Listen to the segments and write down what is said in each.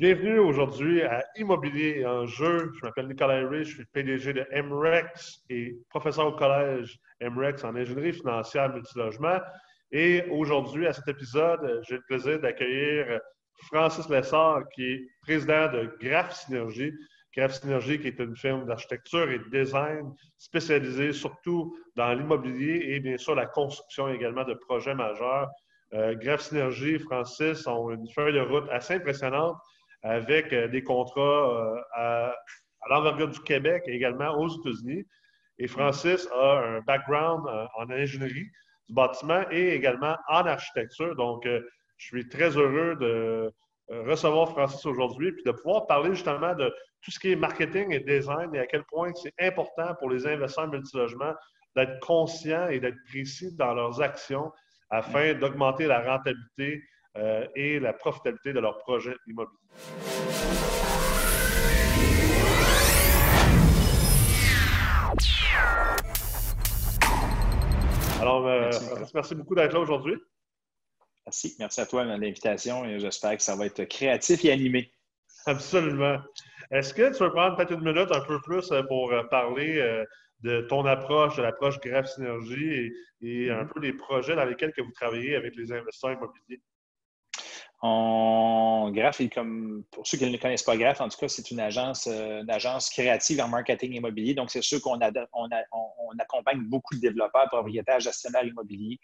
Bienvenue aujourd'hui à Immobilier en jeu. Je m'appelle Nicolas Henry, je suis PDG de MREX et professeur au collège MREX en ingénierie financière multilogement. Et aujourd'hui, à cet épisode, j'ai le plaisir d'accueillir Francis Lessard, qui est président de Graph Synergie. Graph Synergie, qui est une firme d'architecture et de design spécialisée surtout dans l'immobilier et bien sûr la construction également de projets majeurs. Euh, Graph Synergie, Francis, ont une feuille de route assez impressionnante avec euh, des contrats euh, à, l'envergure du Québec et également aux États-Unis. Et Francis a un background euh, en ingénierie du bâtiment et également en architecture. Donc, je suis très heureux de recevoir Francis aujourd'hui puis de pouvoir parler justement de tout ce qui est marketing et design et à quel point c'est important pour les investisseurs multilogements d'être conscients et d'être précis dans leurs actions afin d'augmenter la rentabilité euh, et la profitabilité de leur projet immobilier. Alors, euh, merci. beaucoup d'être là aujourd'hui. Merci. Merci à toi de l'invitation et j'espère que ça va être créatif et animé. Absolument. Est-ce que tu veux prendre peut-être une minute un peu plus euh, pour parler de ton approche, de l'approche Graph Synergie et, un mm-hmm. peu des projets dans lesquels que vous travaillez avec les investisseurs immobiliers? On, Graph, comme pour ceux qui ne connaissent pas Graph, en tout cas, c'est une agence, euh, une agence créative en marketing immobilier. Donc, c'est sûr qu'on on, accompagne beaucoup de développeurs, propriétaires, gestionnaires immobiliers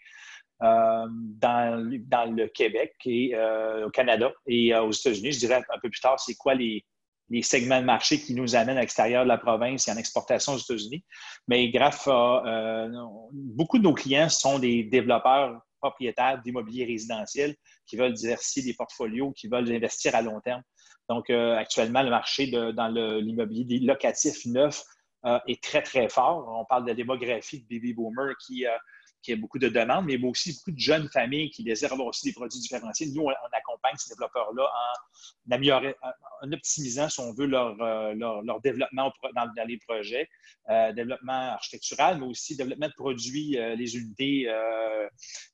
euh, dans, dans, le Québec et euh, au Canada et aux États-Unis. Je dirais un peu plus tard, c'est quoi les, les segments de marché qui nous amènent à l'extérieur de la province et en exportation aux États-Unis. Mais Graph, beaucoup de nos clients sont des développeurs propriétaires d'immobilier résidentiel qui veulent diversifier des portfolios, qui veulent investir à long terme. Donc, euh, actuellement, le marché dans l'immobilier locatif neuf euh, est très, très fort. On parle de la démographie de baby boomer qui, euh, qui a beaucoup de demandes, mais aussi beaucoup de jeunes familles qui désirent avoir aussi des produits différenciés. Nous, on, accompagne ces développeurs-là en, en, optimisant, si on veut, leur, euh, leur, développement dans, les projets, euh, développement architectural, mais aussi développement de produits, euh, les unités,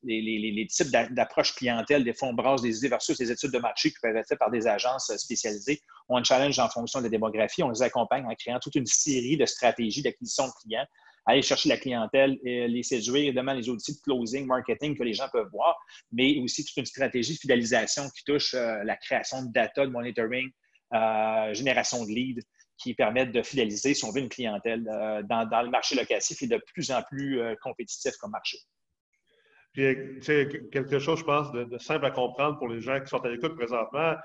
les, types d'approche clientèle, des fonds bras, des idées versus les études de marché qui peuvent être faites par des agences spécialisées. On challenge en fonction de la démographie. On les accompagne en créant toute une série de stratégies d'acquisition de clients aller chercher la clientèle, et les séduire, évidemment les outils de closing, marketing que les gens peuvent voir, mais aussi toute une stratégie de fidélisation qui touche euh, la création de data, de monitoring, euh, génération de leads qui permettent de fidéliser, si on veut, une clientèle euh, dans, le marché locatif et de plus en plus compétitif comme marché. Puis, quelque chose, je pense, de, simple à comprendre pour les gens qui sont à l'écoute présentement.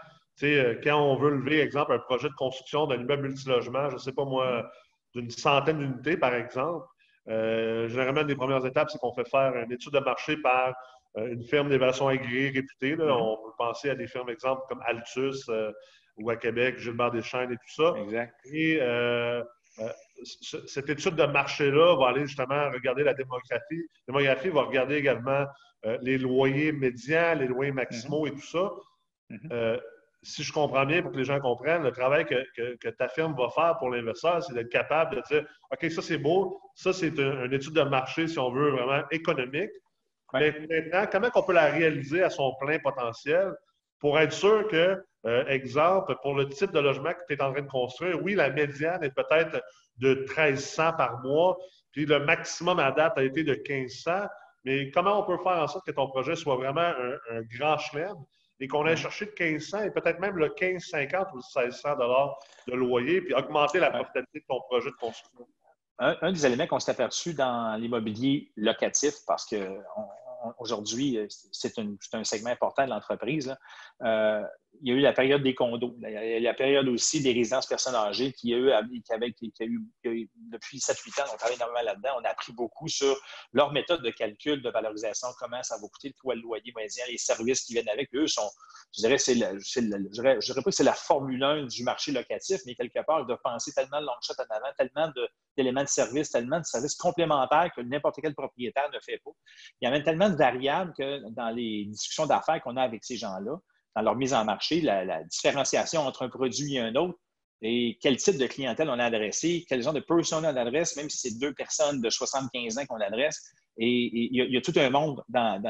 quand on veut lever, exemple, un projet de construction d'un immeuble multilogement, je ne sais pas moi, d'une centaine d'unités, par exemple. Euh, généralement, une des premières étapes, c'est qu'on fait faire une étude de marché par euh, une firme d'évaluation agréée réputée. Mm-hmm. On peut penser à des firmes, exemple, comme Altus euh, ou à Québec, Gilbert Deschênes et tout ça. Exact. Et cette étude de marché-là va aller justement regarder la démographie. La démographie va regarder également les loyers médians, les loyers maximaux mm-hmm. et tout ça. Mm-hmm si je comprends bien, pour que les gens comprennent, le travail que, ta firme va faire pour l'investisseur, c'est d'être capable de dire OK, ça c'est beau, ça c'est une étude de marché, si on veut, vraiment économique. Mais maintenant, comment on peut la réaliser à son plein potentiel pour être sûr que, euh, exemple, pour le type de logement que tu es en train de construire, oui, la médiane est peut-être de 1300 par mois, puis le maximum à date a été de 1500, mais comment on peut faire en sorte que ton projet soit vraiment un, un grand chelem? Et qu'on ait cherché de 1500 et peut-être même le 1550 ou 1600 dollars de loyer, puis augmenter la profitabilité de ton projet de construction. Un, des éléments qu'on s'est aperçu dans l'immobilier locatif, parce qu'aujourd'hui, c'est un, segment important de l'entreprise, euh, il y a eu la période des condos. Il y a la période aussi des résidences personnes âgées qui eu, eu, depuis 7-8 ans, on travaille énormément là-dedans. On a appris beaucoup sur leur méthode de calcul, de valorisation, comment ça va coûter, quoi le loyer moyen, les services qui viennent avec. Eux sont, je dirais, c'est que c'est la Formule 1 du marché locatif, mais quelque part, ils doivent penser tellement de long shot en avant, tellement d'éléments de, service, tellement de services complémentaires que n'importe quel propriétaire ne fait pas. Il y a même tellement de variables que dans les discussions d'affaires qu'on a avec ces gens-là, dans leur mise en marché, la, différenciation entre un produit et un autre et quel type de clientèle on a adressé, quel genre de personne on adresse, même si c'est deux personnes de 75 ans qu'on adresse. Et il y, a tout un monde, dans,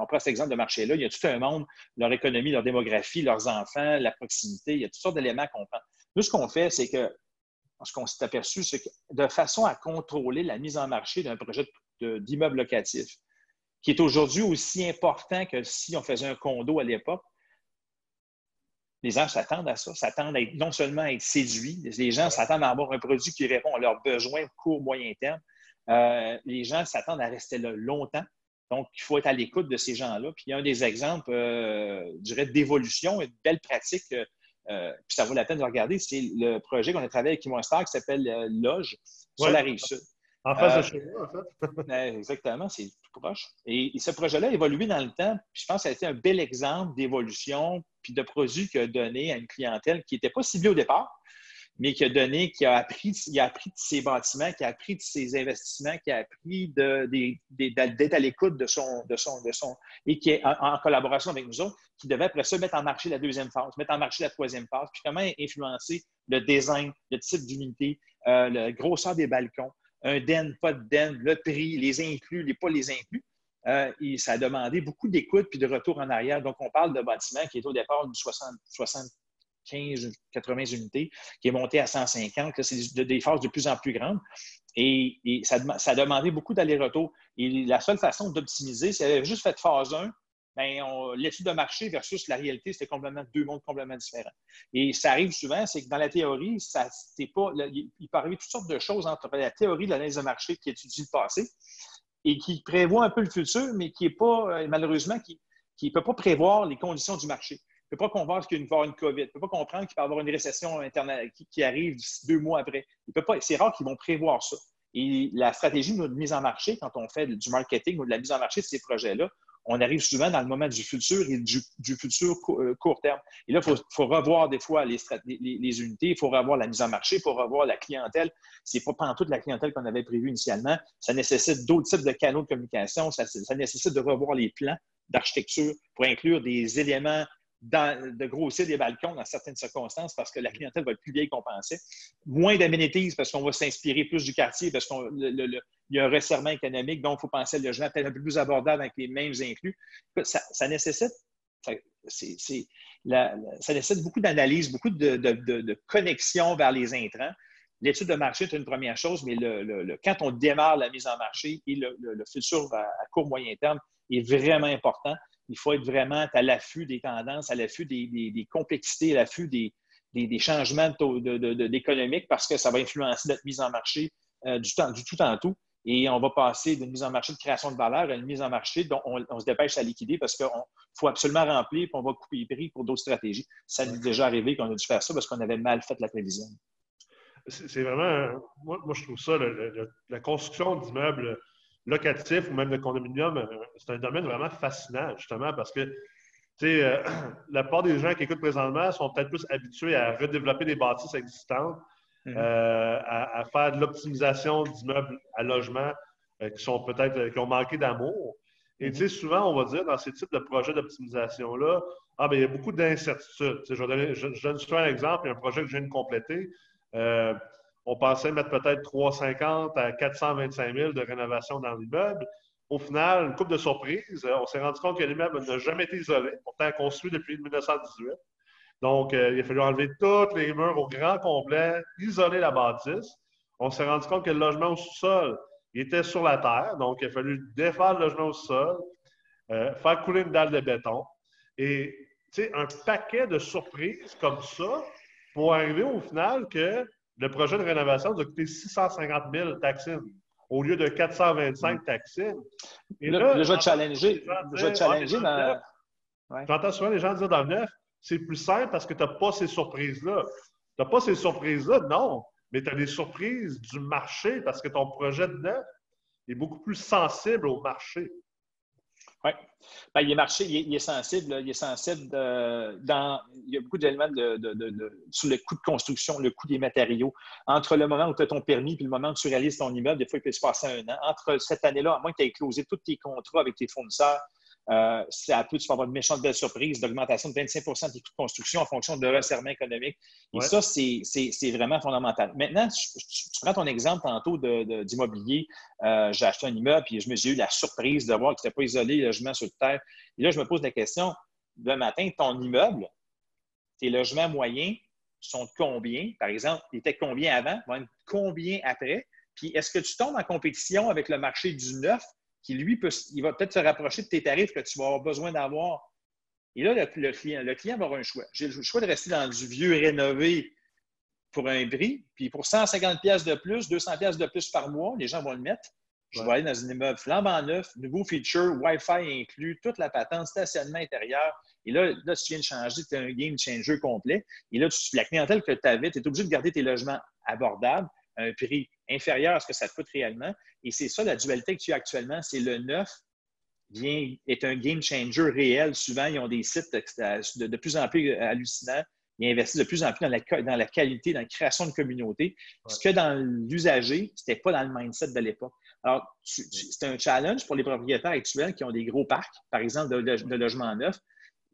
on prend cet exemple de marché-là, il y a tout un monde, leur économie, leur démographie, leurs enfants, la proximité, il y a toutes sortes d'éléments qu'on prend. Nous, ce qu'on fait, c'est que, ce qu'on s'est aperçu, c'est que de façon à contrôler la mise en marché d'un projet d'immeuble locatif, qui est aujourd'hui aussi important que si on faisait un condo à l'époque, les gens s'attendent à ça, s'attendent à être, non seulement à être séduits, les gens s'attendent à avoir un produit qui répond à leurs besoins court, moyen terme. Euh, les gens s'attendent à rester là longtemps. Donc, il faut être à l'écoute de ces gens-là. Puis, il y a un des exemples, euh, je dirais, d'évolution et de belles pratiques, euh, puis ça vaut la peine de regarder, c'est le projet qu'on a travaillé avec Kimon Star qui s'appelle Loge sur la rive sud. En face de chez nous, en fait. exactement, c'est tout proche. Et, ce projet-là a évolué dans le temps, puis je pense que ça a été un bel exemple d'évolution puis de produit qu'il a donné à une clientèle qui n'était pas ciblée au départ, mais qui a donné, qui a appris, il a appris de ses bâtiments, qui a appris de ses investissements, qui a appris d'être à l'écoute de son, de, son, de son, et qui est en, collaboration avec nous autres, qui devait après ça mettre en marché la deuxième phase, mettre en marché la troisième phase, puis comment influencer le design, le type d'unité, euh, la grosseur des balcons, un den, pas de den, le prix, les inclus, les pas les inclus. Euh, ça a demandé beaucoup d'écoute puis de retour en arrière. Donc, on parle de bâtiment qui est au départ de 60, 75, 80 unités, qui est monté à 150. C'est des phases de plus en plus grandes. Et, ça, a demandé beaucoup d'aller-retour. Et la seule façon d'optimiser, c'est juste fait phase 1, ben, l'étude de marché versus la réalité, c'était complètement deux mondes complètement différents. Et ça arrive souvent, c'est que dans la théorie, ça, pas, il peut arriver toutes sortes de choses entre la théorie de l'analyse de marché qui étudie le passé et qui prévoit un peu le futur, mais qui n'est pas, euh, malheureusement, qui ne peut pas prévoir les conditions du marché. Il ne peut pas comprendre qu'il va y avoir une COVID. Il ne peut pas comprendre qu'il va y avoir une récession internet qui, arrive deux mois après. C'est rare qu'ils vont prévoir ça. Et la stratégie de mise en marché, quand on fait du marketing ou de la mise en marché de ces projets-là, on arrive souvent dans le moment du futur et du, futur euh, court terme. Et là, il faut, revoir des fois les, unités, il faut revoir la mise en marché, il faut revoir la clientèle. Ce n'est pas toute la clientèle qu'on avait prévue initialement. Ça nécessite d'autres types de canaux de communication. Ça nécessite de revoir les plans d'architecture pour inclure des éléments de grossir des balcons dans certaines circonstances parce que la clientèle va être plus vieille qu'on pensait. Moins d'aménities parce qu'on va s'inspirer plus du quartier, parce qu'il y a un resserrement économique, donc il faut penser au logement peut-être un peu plus abordable avec les mêmes inclus. Ça, nécessite, ça, nécessite beaucoup d'analyse, beaucoup de, de, connexion vers les intrants. L'étude de marché est une première chose, mais le, quand on démarre la mise en marché et le, futur à, à court moyen terme est vraiment important il faut être vraiment à l'affût des tendances, à l'affût des, complexités, à l'affût des, changements d'économique parce que ça va influencer notre mise en marché euh, du, temps, du tout en tout. Et on va passer d'une mise en marché de création de valeur à une mise en marché dont on, se dépêche à liquider parce qu'il faut absolument remplir et on va couper les prix pour d'autres stratégies. Ça nous est déjà arrivé qu'on a dû faire ça parce qu'on avait mal fait la prévision. C'est vraiment, moi, je trouve ça, la construction d'immeubles locatif ou même de condominium, euh, c'est un domaine vraiment fascinant, justement, parce que euh, la plupart des gens qui écoutent présentement sont peut-être plus habitués à redévelopper des bâtisses existantes, mhm. euh, à, faire de l'optimisation d'immeubles à logement qui sont peut-être qui ont manqué d'amour. Et mhm. souvent, on va dire dans ces types de projets d'optimisation-là, ah, ben, il y a beaucoup d'incertitudes. Je, je, donne souvent un exemple, il y a un projet que je viens de compléter on pensait mettre peut-être 350 à 425 000 de rénovation dans l'immeuble. Au final, une coupe de surprises, euh, on s'est rendu compte que l'immeuble n'a jamais été isolé, pourtant construit depuis 1918. Donc, euh, il a fallu enlever tous les murs au grand complet, isoler la bâtisse. On s'est rendu compte que le logement au sous-sol était sur la terre, donc il a fallu défaire le logement au sous-sol, euh, faire couler une dalle de béton. Et, tu sais, un paquet de surprises comme ça pour arriver au final que le projet de rénovation a coûté 650 000 taxines au lieu de 425 taxines. Et là, je vais challenger. Je vais challenger J'entends souvent les gens dire dans le neuf, c'est plus simple parce que tu n'as pas ces surprises-là. Tu n'as pas ces surprises-là, non, mais tu as des surprises du marché parce que ton projet de neuf est beaucoup plus sensible au marché. Oui. Ben, il, est marché, il, est, sensible. Il est sensible dans. Il y a beaucoup d'éléments de, sur le coût de construction, le coût des matériaux. Entre le moment où tu as ton permis et le moment où tu réalises ton immeuble, des fois, il peut se passer un an. Entre cette année-là, à moins que tu aies closé tous tes contrats avec tes fournisseurs, Euh, ça peut, tu peux avoir une méchante belle surprise d'augmentation de 25% des coûts de construction en fonction de resserrement économique. Et ça, c'est vraiment fondamental. Maintenant, tu, prends ton exemple tantôt d'immobilier. Euh, j'ai acheté un immeuble et je me suis eu la surprise de voir qu'il n'était pas isolé, logement sur terre. Et là, je me pose la question, le matin, ton immeuble, tes logements moyens sont de combien? Par exemple, ils étaient combien avant? Combien après? Puis est-ce que tu tombes en compétition avec le marché du neuf qui, lui, peut, il va peut-être se rapprocher de tes tarifs que tu vas avoir besoin d'avoir? Et là, le, client, le client va avoir un choix. J'ai le choix de rester dans du vieux rénové pour un prix, puis pour 150 pièces de plus, 200 pièces de plus par mois, les gens vont le mettre. Je vais aller dans un immeuble flambant neuf, nouveau feature, Wi-Fi inclus, toute la patente, stationnement intérieur. Et là, là tu viens de changer, tu es un game changer complet. Et là, tu, la clientèle que tu avais, tu es obligé de garder tes logements abordables, à un prix inférieur à ce que ça te coûte réellement. Et c'est ça la dualité que tu as actuellement, c'est le neuf vient, est un game changer réel. Souvent, ils ont des sites de, plus en plus hallucinants. Ils investissent de plus en plus dans la, dans la qualité, dans la création de communauté. Ce que dans l'usager, ce n'était pas dans le mindset de l'époque. Alors, c'est un challenge pour les propriétaires actuels qui ont des gros parcs, par exemple, de, logements neufs.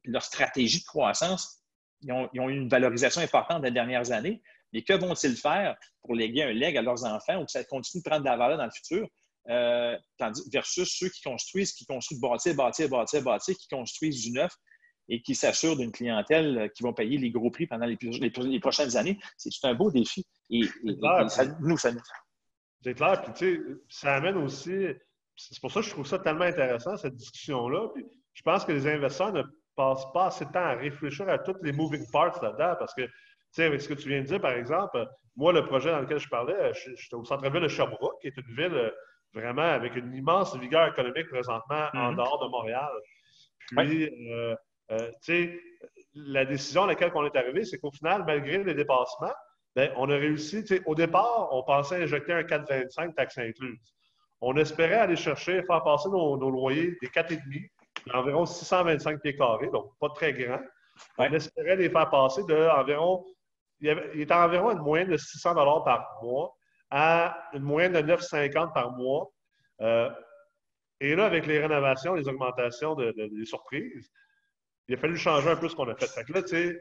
Leur stratégie de croissance, ils ont, eu une valorisation importante dans les dernières années. Mais que vont-ils faire pour léguer un leg à leurs enfants ou que ça continue de prendre de la valeur dans le futur? Euh, versus ceux qui construisent, qui construisent bâtir, bâtir, bâtir, bâtir, qui construisent du neuf et qui s'assurent d'une clientèle qui vont payer les gros prix pendant les, prochaines années. C'est un beau défi. Et, ça, nous, ça, c'est clair. Puis, tu sais, ça amène aussi. C'est pour ça que je trouve ça tellement intéressant, cette discussion-là. Puis, je pense que les investisseurs ne passent pas assez de temps à réfléchir à toutes les moving parts là-dedans parce que, sais, avec ce que tu viens de dire, par exemple, moi, le projet dans lequel je parlais, j'étais au centre-ville de Sherbrooke, qui est une ville euh, vraiment avec une immense vigueur économique présentement en mm-hmm. dehors de Montréal. Puis, euh, euh, tu sais, la décision à laquelle on est arrivé, c'est qu'au final, malgré les dépassements, ben, on a réussi. Au départ, on pensait injecter un 4,25 taxe incluse. On espérait aller chercher, faire passer nos, loyers des 4,5 d'environ 625 pieds carrés, donc pas très grand. On espérait les faire passer de environ. Il, y était environ une moyenne de 600 par mois à une moyenne de 950 par mois. Euh, et là, avec les rénovations, les augmentations de, des surprises, il a fallu changer un peu ce qu'on a fait. Fait que là, tu sais,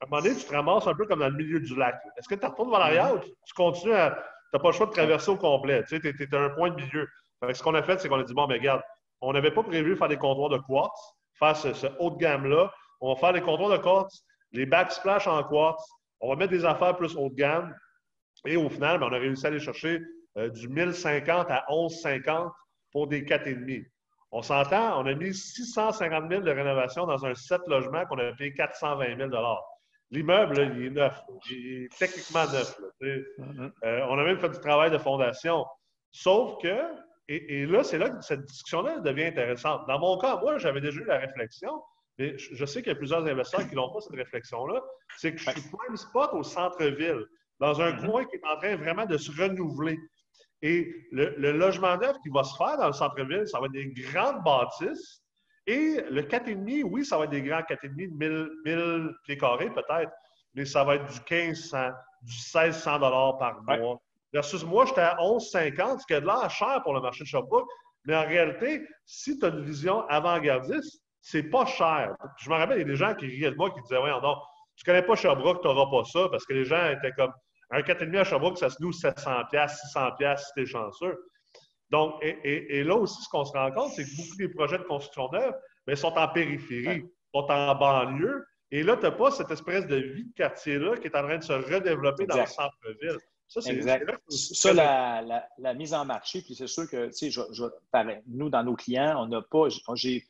à un moment donné, tu te ramasses un peu comme dans le milieu du lac. Est-ce que tu retournes vers l'arrière ou tu, continues à. Tu n'as pas le choix de traverser au complet? Tu sais, es, à un point de milieu. ce qu'on a fait, c'est qu'on a dit bon, mais regarde, on n'avait pas prévu faire des comptoirs de quartz, faire ce, haut de gamme-là. On va faire des comptoirs de quartz, les backsplash en quartz. On va mettre des affaires plus haut de gamme. Et au final, ben, on a réussi à aller chercher euh, du 1050 à 1150 pour des 4,5. On s'entend, on a mis 650 000 de rénovation dans un 7 logements qu'on a payé 420 000 L'immeuble, il est neuf. Il est techniquement neuf. Mm-hmm. Euh, on a même fait du travail de fondation. Sauf que, et, là, c'est là que cette discussion-là devient intéressante. Dans mon cas, moi, j'avais déjà eu la réflexion, mais je, sais qu'il y a plusieurs investisseurs qui n'ont pas cette réflexion-là. C'est que je suis prime spot au centre-ville, dans un mm-hmm. coin qui est en train vraiment de se renouveler. Et le, le, logement neuf qui va se faire dans le centre-ville, ça va être des grandes bâtisses et le 4,5, oui, ça va être des grands 4,5 de 1000, pieds carrés peut-être, mais ça va être du 1500, du 1600 par mois. Versus moi, j'étais à 11,50, ce qui est de l'air cher pour le marché de Sherbrooke. Mais en réalité, si tu as une vision avant-gardiste, c'est pas cher. Je me rappelle, il y a des gens qui riaient de moi qui disaient Ouais, non, tu connais pas Sherbrooke, tu n'auras pas ça, parce que les gens étaient comme un 4,5 à Sherbrooke, ça se loue 700$, 600$ si tu es chanceux. Donc, et, là aussi, ce qu'on se rend compte, c'est que beaucoup des projets de construction neuve mais sont en périphérie, sont en banlieue. Et là, tu n'as pas cette espèce de vie de quartier-là qui est en train de se redévelopper dans le centre-ville. Ça, c'est Ça, la, mise en marché, puis c'est sûr que, tu sais, nous, dans nos clients, on n'a pas. J'ai,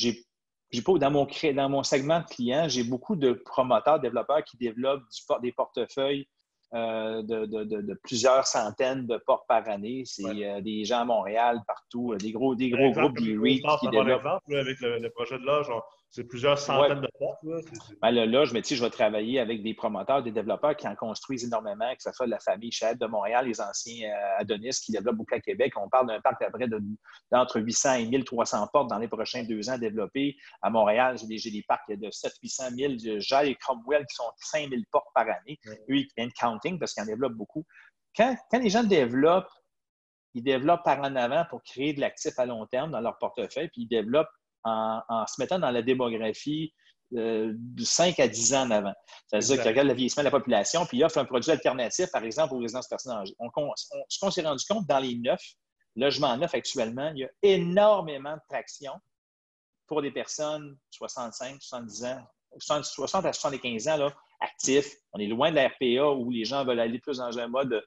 j'ai, pas dans mon, dans mon segment de clients, j'ai beaucoup de promoteurs, développeurs qui développent des portefeuilles euh, de, plusieurs centaines de portes par année. C'est euh, des gens à Montréal, partout, euh, des gros, des gros groupes qui développent. avec le, projet de c'est plusieurs centaines de portes. Là. Ben, là, je me dis, je vais travailler avec des promoteurs, des développeurs qui en construisent énormément, que ce soit de la famille Chad de Montréal, les anciens euh, Adonis qui développent beaucoup à Québec. On parle d'un parc à près d'entre 800 et 1300 portes dans les prochains deux ans développés. À Montréal, j'ai des, parcs de 700 800 000. J'ai et Cromwell qui sont 5000 portes par année. Eux, ils viennent counting parce qu'ils en développent beaucoup. Quand, quand les gens développent, ils développent par en avant pour créer de l'actif à long terme dans leur portefeuille, puis ils développent en, se mettant dans la démographie euh, de 5 à 10 ans en avant. C'est-à-dire qu'il regarde le vieillissement de la population, puis il offre un produit alternatif, par exemple, aux résidences personnes âgées. ce qu'on s'est rendu compte dans les neufs, logements neufs actuellement, il y a énormément de traction pour des personnes 65, 70 ans, 60 à 75 ans, là, actifs. On est loin de la RPA où les gens veulent aller plus dans un mode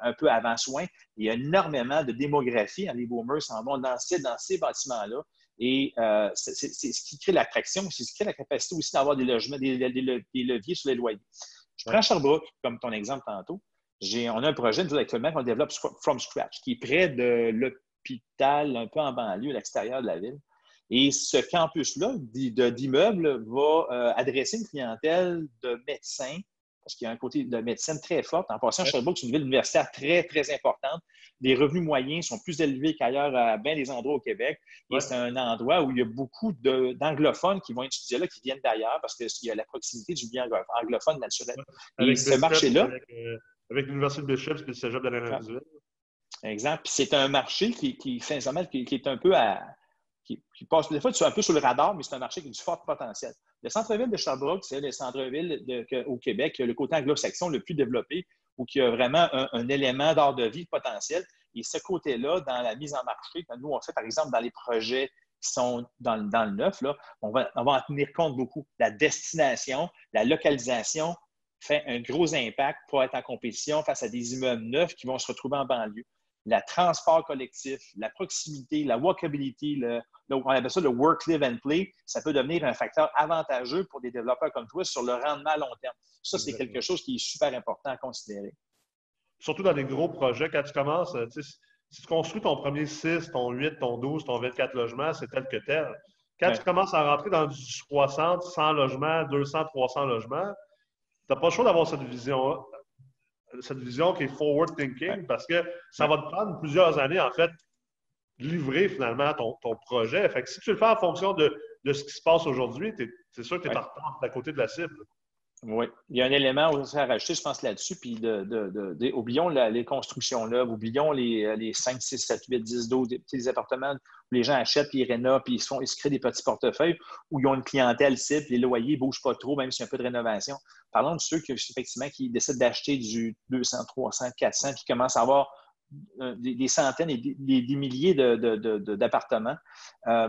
un peu avant soin. Il y a énormément de démographie. Hein, les boomers s'en vont dans ces, dans ces bâtiments-là. Et euh, c'est ce qui crée l'attraction, c'est ce qui crée la capacité aussi d'avoir des logements, des, leviers sur les loyers. Je prends Sherbrooke comme ton exemple tantôt. On a un projet, nous, actuellement, qu'on développe from scratch, qui est près de l'hôpital, un peu en banlieue, à l'extérieur de la ville. Et ce campus-là d'immeubles va euh, adresser une clientèle de médecins, parce qu'il y a un côté de médecine très fort. En passant, Sherbrooke, c'est une ville universitaire très, très importante. Les revenus moyens sont plus élevés qu'ailleurs à bien des endroits au Québec. Et c'est un endroit où il y a beaucoup d'anglophones qui vont étudier là, qui viennent d'ailleurs, parce qu'il y a la proximité du bien anglophone naturel. Et ce marché-là. Euh, avec, l'Université de Bishop et le Cégep de la Exemple. c'est un marché qui, qui, qui, qui est un peu à qui, passe des fois un peu sur le radar, mais c'est un marché qui a du fort potentiel. Le centre-ville de Sherbrooke, c'est le centre-ville au Québec, le côté anglo-saxon le plus développé, où il y a vraiment un, élément d'ordre de vie potentiel. Et ce côté-là, dans la mise en marché, nous, on fait par exemple dans les projets qui sont dans, le neuf, là, on, va, on va en tenir compte beaucoup. La destination, la localisation fait un gros impact pour être en compétition face à des immeubles neufs qui vont se retrouver en banlieue le transport collectif, la proximité, la walkability, le, on appelle ça le work, live and play, ça peut devenir un facteur avantageux pour des développeurs comme toi sur le rendement à long terme. Ça, c'est quelque chose qui est super important à considérer. Surtout dans des gros projets, quand tu commences, si tu construis ton premier 6, ton 8, ton 12, ton 24 logements, c'est tel que tel. Quand tu commences à rentrer dans du 60, 100 logements, 200, 300 logements, tu n'as pas le choix d'avoir cette vision cette vision qui est forward thinking parce que ça va te prendre plusieurs années, en fait, livrer finalement ton, ton projet. Fait que si tu le fais en fonction de, de ce qui se passe aujourd'hui, c'est sûr que tu es retard à côté de la cible. Oui. Il y a un élément aussi à rajouter, je pense, là-dessus. Puis, de, oublions les constructions là, oublions les, les 5, 6, 7, 8, 10, 12, des petits appartements où les gens achètent, puis ils rénovent, puis ils, font, ils se créent des petits portefeuilles où ils ont une clientèle cible, les loyers ne bougent pas trop, même s'il y a un peu de rénovation. Parlons de ceux qui, effectivement, qui décident d'acheter du 200, 300, 400, qui commencent à avoir euh, des, centaines et des, milliers d'appartements. Euh,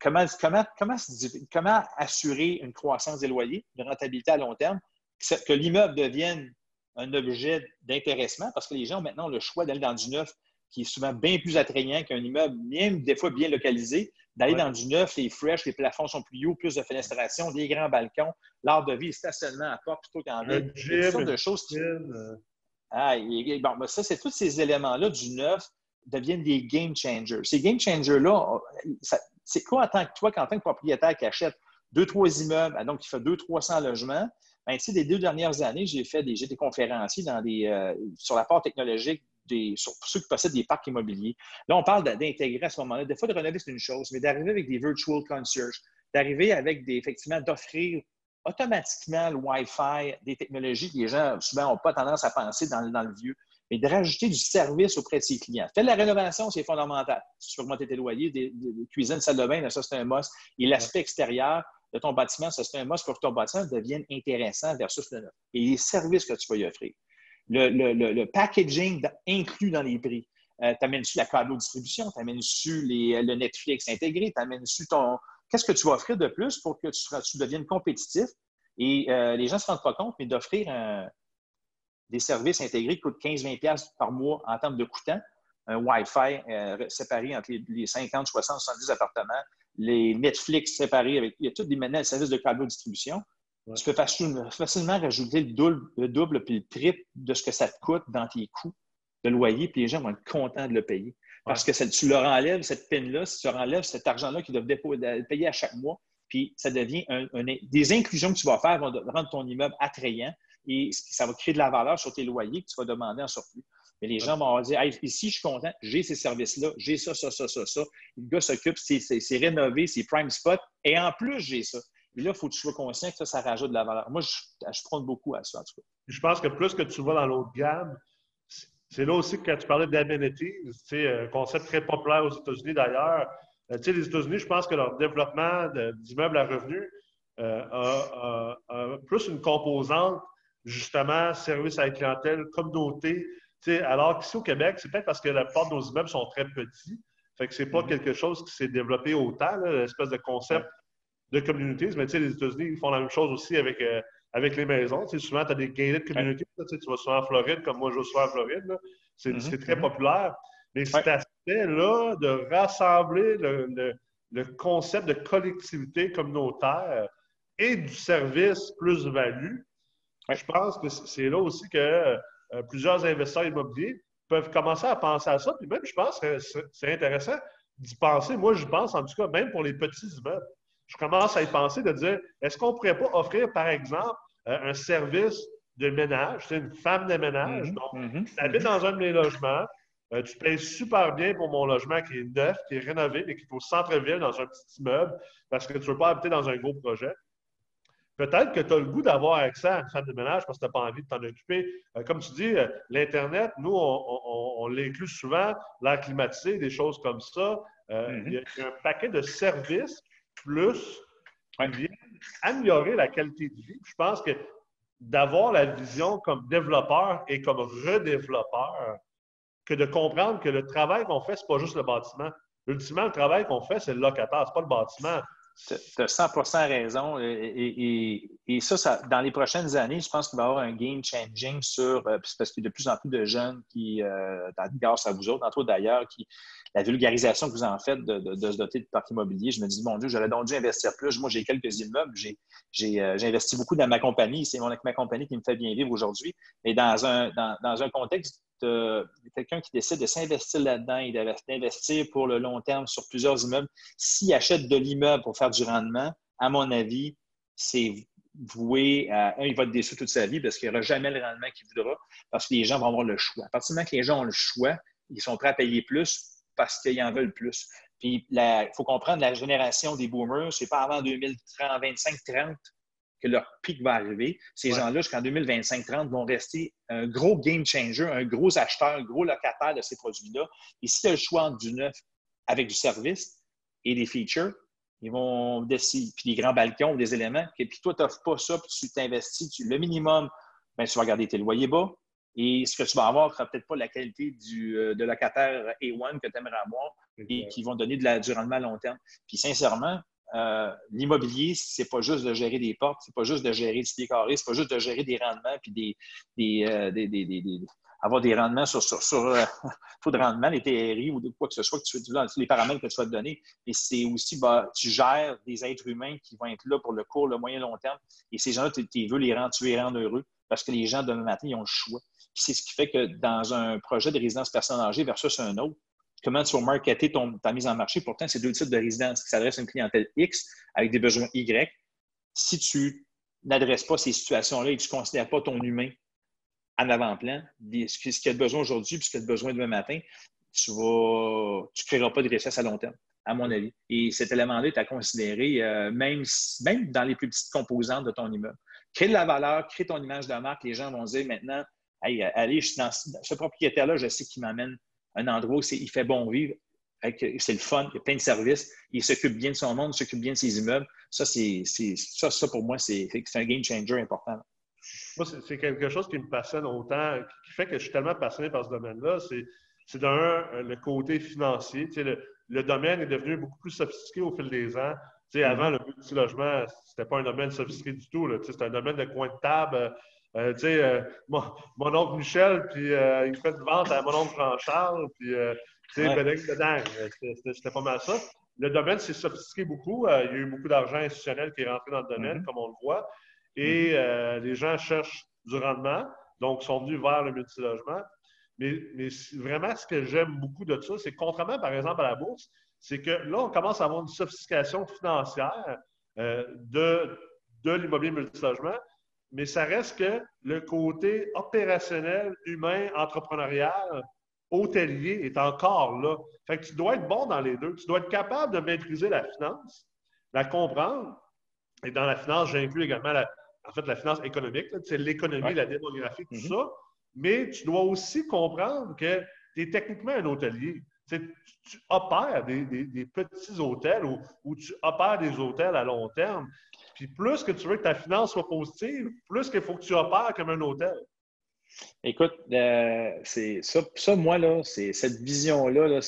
comment, comment, comment, comment, assurer une croissance des loyers, une rentabilité à long terme, que, l'immeuble devienne un objet d'intéressement, parce que les gens ont maintenant le choix d'aller dans du neuf qui est souvent bien plus attrayant qu'un immeuble, même des fois bien localisé, d'aller dans du neuf, les fresh, les plafonds sont plus hauts, plus de fenestration, des grands balcons, l'art de vie, le stationnement à porte plutôt qu'en ville. Toutes sortes de choses. Euh. Ah, bon, ben ça, c'est tous ces éléments-là du neuf deviennent des game changers. Ces game changers-là, c'est quoi en tant que toi, en tant que propriétaire qui achète deux, trois immeubles, donc qui fait deux, trois cents logements? Bien, tu sais, des deux dernières années, j'ai fait des, des, euh, sur la part technologique des, sur ceux qui possèdent des parcs immobiliers. Là, on parle d'intégrer à ce moment-là. Des fois, de rénover, c'est une chose, mais d'arriver avec des virtual concierge, d'arriver avec des, effectivement, d'offrir automatiquement le Wi-Fi, des technologies que les gens, souvent, n'ont pas tendance à penser dans, dans le vieux mais de rajouter du service auprès de ses clients. Faire de la rénovation, c'est fondamental. Si tu veux augmenter tes loyers, des, cuisines, salle de bain, ça, c'est un must. Et l'aspect extérieur de ton bâtiment, ça, c'est un must pour que ton bâtiment devienne intéressant versus le neuf. Et les services que tu vas y offrir. Le, packaging inclus dans les prix. Euh, tu amènes-tu la câble distribution, tu amènes-tu le Netflix intégré, tu amènes-tu ton. Qu'est-ce que tu vas offrir de plus pour que tu, deviennes compétitif? Et euh, les gens ne se rendent pas compte, mais d'offrir un, des services intégrés qui coûtent 15-20$ par mois en termes de coûtant, un Wi-Fi euh, séparé entre les, 50, 60, 70 appartements, les Netflix séparés avec. Il y a tous des maintenant services de câble distribution. Tu peux facilement, rajouter le double, le double puis le triple de ce que ça te coûte dans tes coûts de loyer, puis les gens vont être contents de le payer. Parce que tu leur enlèves cette peine-là, si tu leur enlèves cet argent-là qu'ils doivent payer à chaque mois, puis ça devient des inclusions que tu vas faire vont rendre ton immeuble attrayant et ça va créer de la valeur sur tes loyers que tu vas demander en surplus. Mais les gens vont dire ici, je suis content, j'ai ces services-là, j'ai ça, ça, ça, ça, ça. Le gars s'occupe, c'est rénové, c'est prime spot, et en plus, j'ai ça. Et là, il faut que tu sois conscient que ça, ça rajoute de la valeur. Moi, je, je prends beaucoup à ça, en tout cas. Je pense que plus que tu vas dans l'autre gamme, c'est là aussi que quand tu parlais d'amenities, c'est un concept très populaire aux États-Unis d'ailleurs. tu sais, les États-Unis, je pense que leur développement d'immeubles à revenus a, plus une composante, justement, service à la clientèle, communauté. alors qu'ici au Québec, c'est peut-être parce que la plupart de nos immeubles sont très petits. Fait que c'est pas mm-hmm. quelque chose qui s'est développé autant, l'espèce de concept de communauté. Mais tu sais, les États-Unis, ils font la même chose aussi avec, euh, avec les maisons. Souvent, tu as des gated community. Tu, sais, tu vas souvent en Floride, comme moi, je vais souvent en Floride. Mm-hmm. C'est très mm-hmm. populaire. Mais cet aspect-là de rassembler le, le, concept de collectivité communautaire et du service plus-value, je pense que c'est là aussi que euh, plusieurs investisseurs immobiliers peuvent commencer à penser à ça. Puis même, je pense que c'est intéressant d'y penser. Moi, je pense, en tout cas, même pour les petits immeubles. Je commence à y penser de dire, est-ce qu'on ne pourrait pas offrir, par exemple, euh, un service de ménage, c'est une femme de ménage? Mm-hmm. Donc, mm-hmm. tu habites dans un de mes logements, euh, tu payes super bien pour mon logement qui est neuf, qui est rénové, mais qui est au centre-ville, dans un petit immeuble, parce que tu ne veux pas habiter dans un gros projet. Peut-être que tu as le goût d'avoir accès à une femme de ménage parce que tu n'as pas envie de t'en occuper. Euh, comme tu dis, euh, l'Internet, nous, on, l'inclut souvent, l'air climatisé, des choses comme ça. Euh, mm-hmm. il, y a, un paquet de services plus qui viennent améliorer la qualité de vie. Je pense que d'avoir la vision comme développeur et comme redéveloppeur, que de comprendre que le travail qu'on fait, ce n'est pas juste le bâtiment. Ultimement, le travail qu'on fait, c'est le locataire, ce n'est pas le bâtiment. Tu as 100% raison. Et, ça, dans les prochaines années, je pense qu'il va y avoir un game changing sur, euh, parce qu'il y a de plus en plus de jeunes qui, euh, grâce à vous autres, entre autres d'ailleurs, qui, la vulgarisation que vous en faites de, se doter de parc immobilier, je me dis, mon Dieu, j'aurais donc dû investir plus. Moi, j'ai quelques immeubles, j'ai euh, investi beaucoup dans ma compagnie. C'est ma compagnie qui me fait bien vivre aujourd'hui. Mais dans un, dans, dans un contexte quelqu'un qui décide de s'investir là-dedans et d'investir pour le long terme sur plusieurs immeubles, s'il achète de l'immeuble pour faire du rendement, à mon avis, c'est voué à un, il va être déçu toute sa vie parce qu'il n'y aura jamais le rendement qu'il voudra parce que les gens vont avoir le choix. À partir du moment que les gens ont le choix, ils sont prêts à payer plus parce qu'ils en veulent plus. Puis il faut comprendre la génération des boomers, c'est pas avant 2025 30 que leur pic va arriver. Ces gens-là, jusqu'en 2025-30, vont rester un gros game changer, un gros acheteur, un gros locataire de ces produits-là. Et si tu as le choix entre du neuf avec du service et des features, ils vont décider, puis des grands balcons ou des éléments, et puis toi, tu n'offres pas ça, puis tu t'investis, le minimum, bien, tu vas garder tes loyers bas, et ce que tu vas avoir ne sera peut-être pas la qualité du, euh, de locataire A1 que tu aimerais avoir et qui vont donner de la, du rendement à long terme. Puis sincèrement, euh, l'immobilier, c'est pas juste de gérer des portes, c'est pas juste de gérer du pied carré, c'est pas juste de gérer des rendements puis des, euh, avoir des rendements sur, sur, sur euh, de rendement, les TRI ou quoi que ce soit que tu les paramètres que tu vas te donner. Et c'est aussi, bah, tu gères des êtres humains qui vont être là pour le court, le moyen, long terme. Et ces gens-là, tu, veux les rendre, tu les rendre heureux parce que les gens, demain matin, ils ont le choix. C'est ce qui fait que dans un projet de résidence personne âgée versus un autre, comment tu vas marketer ton, ta mise en marché. Pourtant, c'est deux types de résidences qui s'adressent à une clientèle X avec des besoins Y. Si tu n'adresses pas ces situations-là et que tu ne considères pas ton humain en avant-plan, ce qu'il a besoin aujourd'hui puis ce qu'il a besoin demain matin, tu ne tu créeras pas de richesse à long terme, à mon avis. Et cet élément-là est à considérer, euh, même, même dans les plus petites composantes de ton immeuble. Crée de la valeur, crée ton image de marque. Les gens vont dire maintenant, hey, allez, je suis dans ce propriétaire-là, je sais qu'il m'amène un endroit où il fait bon vivre, c'est le fun, il y a plein de services, il s'occupe bien de son monde, il s'occupe bien de ses immeubles. Ça, c'est, ça, ça, pour moi, c'est un game changer important. Moi, c'est quelque chose qui me passionne autant, qui fait que je suis tellement passionné par ce domaine-là. C'est d'un, le côté financier. le, le, domaine est devenu beaucoup plus sophistiqué au fil des ans. Tu avant, mm-hmm. le multilogement, c'était pas un domaine sophistiqué du tout. C'était un domaine de coin de table. Euh, tu sais, euh, mon, oncle Michel, puis euh, il fait de vente à mon oncle Jean-Charles, puis tu sais, dedans. C'était pas mal ça. Le domaine s'est sophistiqué beaucoup. il y a eu beaucoup d'argent institutionnel qui est rentré dans le domaine, mm-hmm. comme on le voit. Et mm-hmm. les gens cherchent du rendement, donc sont venus vers le multilogement. Mais, mais vraiment, ce que j'aime beaucoup de ça, c'est que contrairement, par exemple, à la bourse, c'est que là, on commence à avoir une sophistication financière de, de l'immobilier multilogement mais ça reste que le côté opérationnel, humain, entrepreneurial, hôtelier est encore là. Fait que tu dois être bon dans les deux. Tu dois être capable de maîtriser la finance, la comprendre. Et dans la finance, j'inclus également la, en fait, la finance économique, c'est l'économie, la démographie, tout mm-hmm. ça. Mais tu dois aussi comprendre que tu es techniquement un hôtelier. tu, opères des, petits hôtels ou, tu opères des hôtels à long terme. Puis plus que tu veux que ta finance soit positive, plus qu'il faut que tu opères comme un hôtel. Écoute, euh, c'est ça, ça, moi, là, c'est cette vision-là,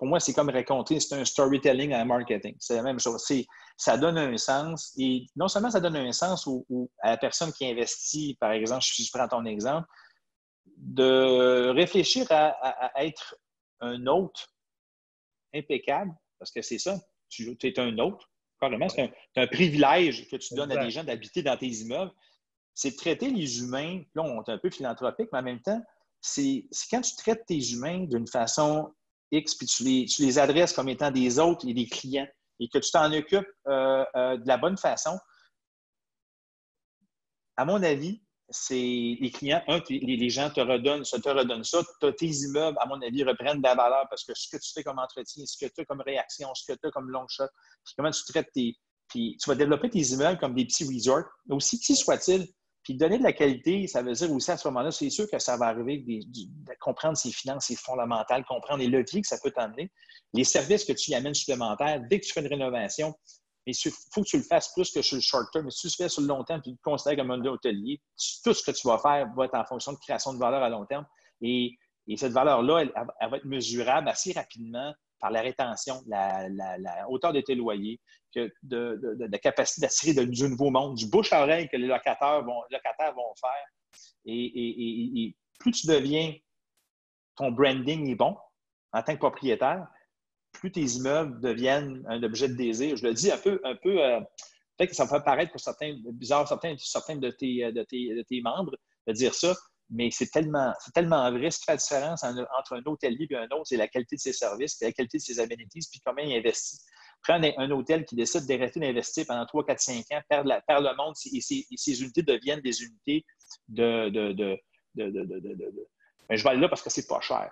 pour moi, c'est comme raconter, c'est un storytelling en marketing. C'est la même chose. Ça donne un sens. Et non seulement ça donne un sens à la personne qui investit, par exemple, je, je prends ton exemple, de réfléchir à, être un hôte impeccable, parce que c'est ça, tu, es un hôte, carrément, c'est un, privilège que tu donnes à des gens d'habiter dans tes immeubles. C'est de traiter les humains, là, on est un peu philanthropique, mais en même temps, c'est quand tu traites tes humains d'une façon X, puis tu les, tu les, adresses comme étant des autres et des clients, et que tu t'en occupes euh, euh, de la bonne façon, à mon avis, c'est les clients, un, les, gens te redonnent, ça te redonnent ça. Tes immeubles, à mon avis, reprennent de la valeur parce que ce que tu fais comme entretien, ce que tu as comme réaction, ce que tu as comme long shot, comment tu traites tes. Puis tu vas développer tes immeubles comme des petits resorts, aussi petits soient-ils. Puis donner de la qualité, ça veut dire aussi à ce moment-là, c'est sûr que ça va arriver de comprendre ses finances, c'est fondamental, comprendre les leviers que ça peut t'amener, les services que tu y amènes supplémentaires. Dès que tu fais une rénovation, mais il faut que tu le fasses plus que sur le short term. Mais si tu le fais sur le long terme, puis tu te considères comme un hôtelier, tout ce que tu vas faire va être en fonction de création de valeur à long terme. Et, cette valeur-là, elle, va être mesurable assez rapidement par la rétention, la, hauteur de tes loyers, que de, la capacité d'attirer du nouveau monde, du bouche à oreille que les locataires vont faire. et, plus tu deviens, ton branding est bon en tant que propriétaire, plus tes immeubles deviennent un objet de désir. Je le dis un peu, un peu euh, peut-être que ça fait paraître pour certains bizarre, certains, certains de, tes, de, tes, membres de dire ça, mais c'est tellement, tellement vrai. Ce qui fait la différence entre un hôtelier et un autre, c'est la qualité de ses services, puis la qualité de ses amenities, puis combien il investit. Prends un, hôtel qui décide d'arrêter d'investir pendant 3, 4, 5 ans, perd, le monde et ses, unités deviennent des unités de. de, de, ben, je vais aller là parce que c'est pas cher.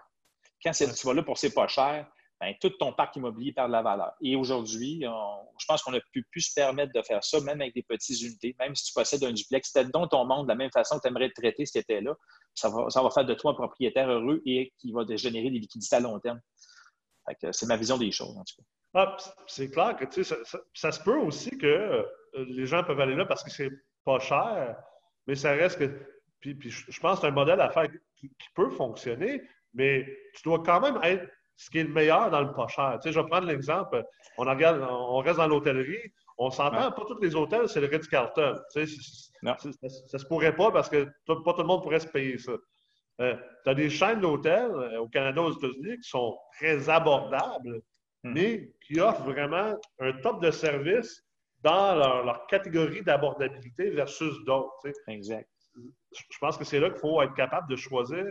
Quand tu vas là pour c'est pas cher, ben, tout ton parc immobilier perd de la valeur. Et aujourd'hui, je pense qu'on a pu plus se permettre de faire ça, même avec des petites unités, même si tu possèdes un duplex, peut-être dans ton monde de la même façon que tu aimerais te traiter si tu étais là. Ça va, ça va faire de toi un propriétaire heureux et qui va générer des liquidités à long terme. C'est ma vision des choses, en tout cas. Ah, c'est clair que ça, ça, se peut aussi que euh, les gens peuvent aller là parce que c'est pas cher, mais ça reste que. Puis, je pense que c'est un modèle à faire qui peut fonctionner, mais tu dois quand même être ce qui est le meilleur dans le pas cher. Tu sais, je vais prendre l'exemple. On, regarde, on reste dans l'hôtellerie. On s'entend, pas tous les hôtels, c'est le Ritz-Carlton. Tu sais, ça, ne se pourrait pas parce que pas tout le monde pourrait se payer ça. Euh, tu as des chaînes d'hôtels euh, au Canada, aux États-Unis qui sont très abordables, hmm. mais qui offrent vraiment un top de service dans leur, catégorie d'abordabilité versus d'autres. Exact. Je pense que c'est là qu'il faut être capable de choisir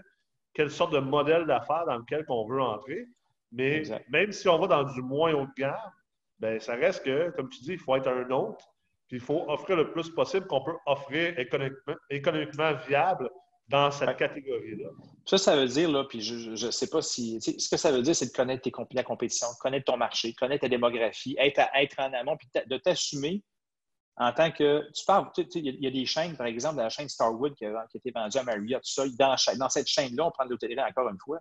quelle sorte de modèle d'affaires dans lequel on veut entrer. Mais même si on va dans du moins haut de gamme, ben, ça reste que, comme tu dis, il faut être un autre. Puis il faut offrir le plus possible qu'on peut offrir économiquement, viable dans cette catégorie-là. Ça, ça veut dire, là, puis je ne sais pas si. Ce que ça veut dire, c'est de connaître tes, la compétition, connaître ton marché, connaître ta démographie, être, être en amont, puis de t'assumer en tant que. Tu parles, il y, a des chaînes, par exemple, la chaîne Starwood qui a, été vendue à Marriott, tout ça. Dans, dans cette chaîne-là, on prend de l'hôtellerie encore une fois.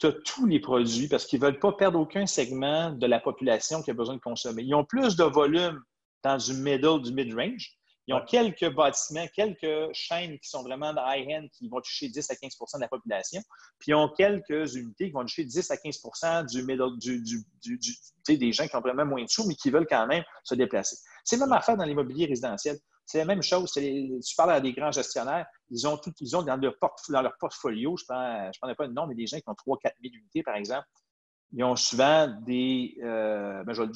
Tu as tous les produits parce qu'ils ne veulent pas perdre aucun segment de la population qui a besoin de consommer. Ils ont plus de volume dans du middle, du mid-range. Ils ont quelques bâtiments, quelques chaînes qui sont vraiment de high-end qui vont toucher 10 à 15% de la population. Puis ils ont quelques unités qui vont toucher 10 à 15 du middle, du, du, du, des gens qui ont vraiment moins de sous, mais qui veulent quand même se déplacer. C'est même affaire dans l'immobilier résidentiel. C'est la même chose. tu parles à des grands gestionnaires, ils ont tout, ils ont dans leur, dans leur portfolio, je ne prends, pas de nom, mais des gens qui ont 3-4 000 unités, par exemple, ils ont souvent des. Euh, ben, je, vais,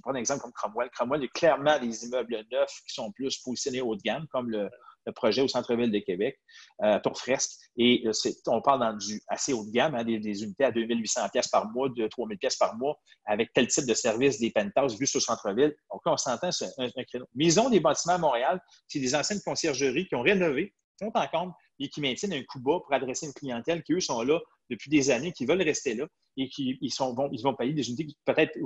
prendre un exemple comme Cromwell. Cromwell, il y a clairement des immeubles neufs qui sont plus positionnés haut de gamme, comme le, projet au centre-ville de Québec, euh, Tourfresque. Et euh, on parle dans du assez haut de gamme, hein, des, unités à 2800 pièces par mois, de 3000 pièces par mois, avec tel type de service, des penthouses vus sur le centre-ville. Donc on s'entend, c'est un, créneau. Mais ils ont des bâtiments à Montréal, c'est des anciennes conciergeries qui ont rénové, sont en compte et qui maintiennent un coup bas pour adresser une clientèle qui, eux, sont là depuis des années, qui veulent rester là et qui ils vont, vont payer des unités peut-être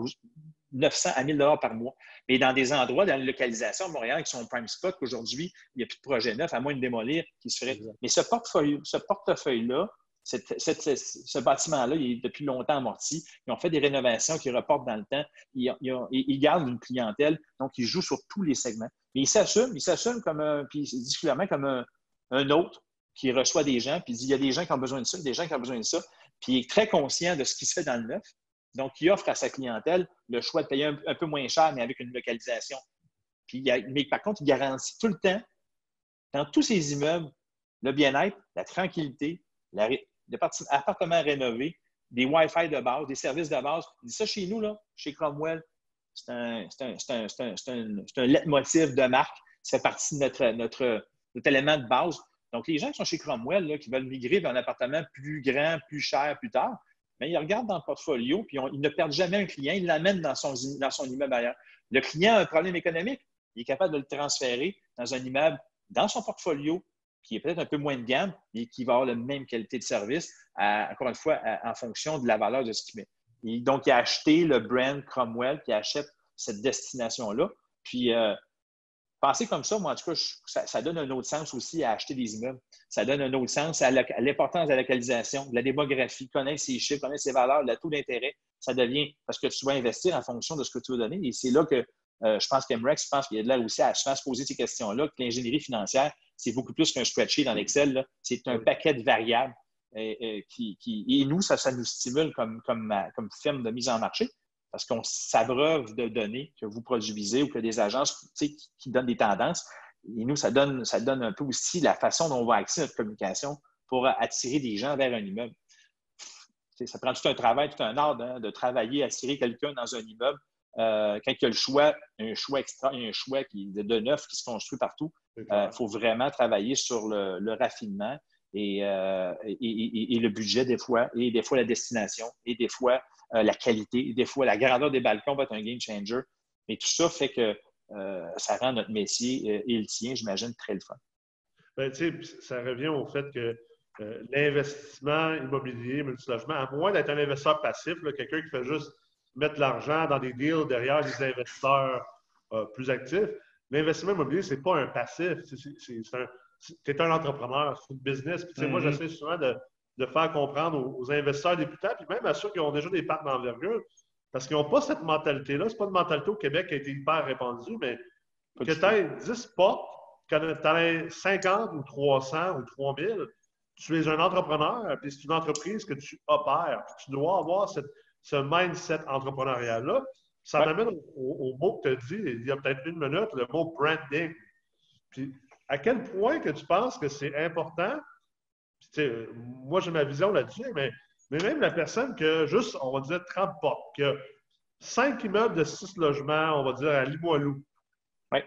900 à 1000 dollars par mois. Mais dans des endroits, dans les localisations à Montréal qui sont prime spot, qu'aujourd'hui, il n'y a plus de projet neuf, à moins de démolir, qui se ferait. Mais ce portefeuille-là, ce portefeuille ce bâtiment-là, il est depuis longtemps amorti. Ils ont fait des rénovations qui reportent dans le temps. Ils, gardent une clientèle, donc ils jouent sur tous les segments. Mais ils s'assument, ils s'assument comme un, puis disent clairement comme un, autre qui reçoit des gens, puis il dit il y a des gens qui ont besoin de ça, des gens qui ont besoin de ça. Puis il est très conscient de ce qui se fait dans le neuf. Donc, il offre à sa clientèle le choix de payer un, peu moins cher, mais avec une localisation. Puis, mais par contre, il garantit tout le temps, dans tous ses immeubles, le bien-être, la tranquillité, la, appartements rénovés, des Wi-Fi de base, des services de base. Il dit ça chez nous, là, chez Cromwell, c'est un, un, un, leitmotiv de marque. Ça fait partie de notre, notre, notre, élément de base. Donc, les gens qui sont chez Cromwell, là, qui veulent migrer vers un appartement plus grand, plus cher plus tard, mais ils regardent dans le portfolio, puis ils ne perdent jamais un client, ils l'amènent dans son, dans son immeuble ailleurs. Le client a un problème économique, il est capable de le transférer dans un immeuble dans son portfolio qui est peut-être un peu moins de gamme, mais qui va avoir la même qualité de service, encore une fois, en fonction de la valeur de ce qu'il met. donc, il a acheté le brand Cromwell, qui achète cette destination-là. Puis, euh, penser comme ça, moi, en tout cas, ça, donne un autre sens aussi à acheter des immeubles. Ça donne un autre sens à l'importance de la localisation, de la démographie, connaître ses chiffres, connaître ses valeurs, le taux d'intérêt. Ça devient parce que tu vas investir en fonction de ce que tu veux donner. Et c'est là que euh, je pense qu'Emrex, je pense qu'il y a de là aussi à se poser ces questions-là, que l'ingénierie financière, c'est beaucoup plus qu'un spreadsheet dans Excel. C'est un paquet de variables et, qui, et nous, ça, ça nous stimule comme, comme, comme firme de mise en marché parce qu'on s'abreuve de données que vous produisez ou que des agences qui, qui, donnent des tendances. Et nous, ça donne, ça donne un peu aussi la façon dont on va axer notre communication pour attirer des gens vers un immeuble. ça prend tout un travail, tout un art hein, de travailler, attirer quelqu'un dans un immeuble. Euh, quand il y a le choix, un choix extra, un choix qui, de neuf qui se construit partout, il euh, faut vraiment travailler sur le, raffinement euh, et, le budget des fois, et des fois la destination, et des fois euh, la qualité, et des fois la grandeur des balcons va être un game changer. Mais tout ça fait que ça rend notre métier et le tien, j'imagine, très le fun. Ben, ça revient au fait que l'investissement immobilier, multilogement, à moins d'être un investisseur passif, quelqu'un qui fait juste mettre l'argent dans des deals derrière des investisseurs plus actifs, l'investissement immobilier, ce n'est pas un passif. Tu es un entrepreneur, c'est un business. Moi, mm-hmm. j'essaie souvent de, faire comprendre aux, investisseurs débutants, puis même à ceux qui ont déjà des parts d'envergure, parce qu'ils n'ont pas cette mentalité-là. Ce n'est pas une mentalité au Québec qui a été hyper répandue, mais que tu aies 10 portes, que tu aies 50 ou 300 ou 3000, tu es un entrepreneur, puis c'est une entreprise que tu opères. tu dois avoir ce mindset entrepreneurial-là. Ça m'amène au, mot que tu as dit il y a peut-être une minute, le mot branding. Puis, à quel point que tu penses que c'est important? moi, j'ai ma vision là-dessus, mais, mais même la personne que juste, on va dire, 30 portes, qui a 5 immeubles de 6 logements, on va dire, à Limoilou. Oui.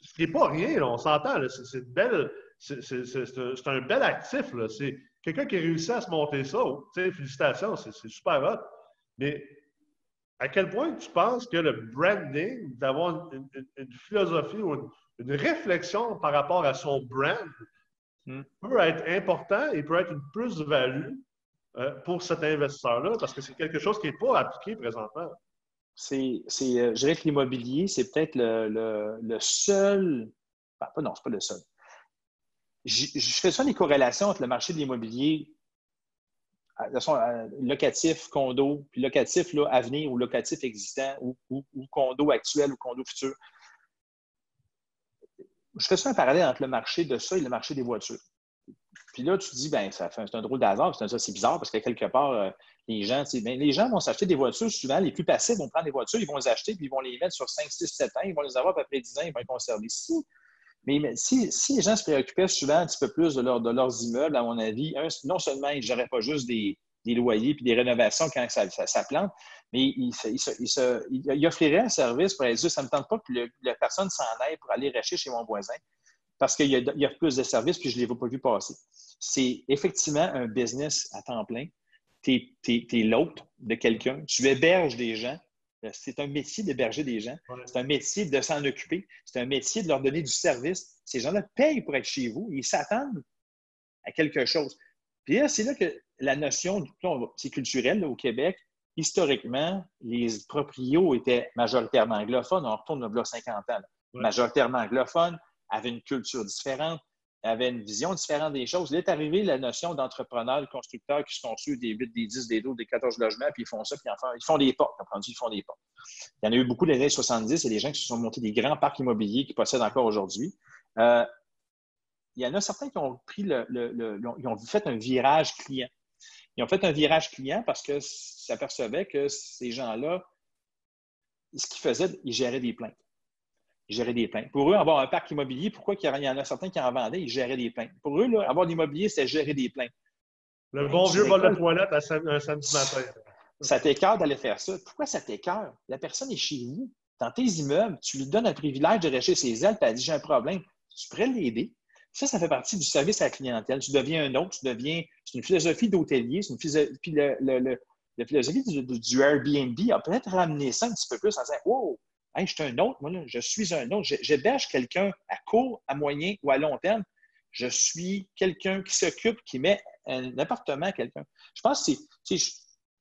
Ce qui n'est pas rien, on s'entend. C'est belle. C'est un bel actif. C'est quelqu'un qui a réussi à se monter ça. Félicitations, c'est super hot. Mais à quel point tu penses que le branding, d'avoir une, philosophie ou une, réflexion par rapport à son brand, hmm. peut être important et peut être une plus-value euh, pour cet investisseur-là, parce que c'est quelque chose qui n'est pas appliqué présentement. C'est, euh, je dirais que l'immobilier, c'est peut-être le, seul. Ben, non, ce n'est pas le seul. Je, je fais ça des corrélations entre le marché de l'immobilier de façon, locatif, condo, puis locatif là, à venir ou locatif existant ou, condo actuel ou condo futur. Je fais ça un parallèle entre le marché de ça et le marché des voitures. Puis là, tu te dis, ben, ça c'est un drôle d'hasard, c'est bizarre parce que quelque part, euh, les gens, ben, les gens vont s'acheter des voitures, souvent, les plus passifs vont prendre des voitures, ils vont les acheter, puis ils vont les mettre sur 5, 6, 7 ans, ils vont les avoir à peu près 10 ans, ils vont les conserver. Si, mais, si, les gens se préoccupaient souvent un petit peu plus de, leur, de leurs immeubles, à mon avis, non seulement ils ne pas juste des, loyers puis des rénovations quand ça, ça, plante, mais il, offrirait un service pour dire ça ne me tente pas que la personne s'en aille pour aller racheter chez mon voisin parce qu'il y, a plus de services puis je ne les ai pas vus passer. C'est effectivement un business à temps plein. Tu es l'hôte de quelqu'un, tu héberges des gens c'est un métier d'héberger des gens. C'est un métier de s'en occuper. C'est un métier de leur donner du service. Ces gens-là payent pour être chez vous. Ils s'attendent à quelque chose. Puis là, c'est là que la notion, c'est culturel au Québec. Historiquement, les proprios étaient majoritairement anglophones. On retourne au bloc 50 ans. Majoritairement anglophones, avaient une culture différente. avait une vision différente des choses. Il est arrivé la notion d'entrepreneur, de constructeur qui se construit des 8, des 10, des 12, des 14 logements, puis ils font ça, puis ils font des portes. Ils font des portes. Il y en a eu beaucoup dans les années 70, et des gens qui se sont montés des grands parcs immobiliers qui possèdent encore aujourd'hui. Euh, il y en a certains qui ont pris le, ils ont fait un virage client. Ils ont fait un virage client parce qu'ils s'apercevaient que ces gens-là, ce qu'ils faisaient, ils géraient des plaintes gérer des plaintes. Pour eux, avoir un parc immobilier, pourquoi il y en a certains qui en vendaient, ils géraient des plaintes. Pour eux, avoir l'immobilier, c'est gérer des plaintes. Le bon vieux vol de toilette à un samedi matin. Ça t'écœure d'aller faire ça. Pourquoi ça t'écœure? La personne est chez vous, dans tes immeubles, tu lui donnes un privilège de rester ses ailes, puis elle dit J'ai un problème. Tu pourrais l'aider. Ça, ça fait partie du service à la clientèle. Tu deviens un autre, tu deviens. C'est une philosophie d'hôtelier, c'est une philosophie. Puis la philosophie du, Airbnb a peut-être ramené ça un petit peu plus en disant Wow, je suis un autre, moi, je suis un autre. J'héberge quelqu'un à court, à moyen ou à long terme. Je suis quelqu'un qui s'occupe, qui met un appartement à quelqu'un. Je pense que c'est.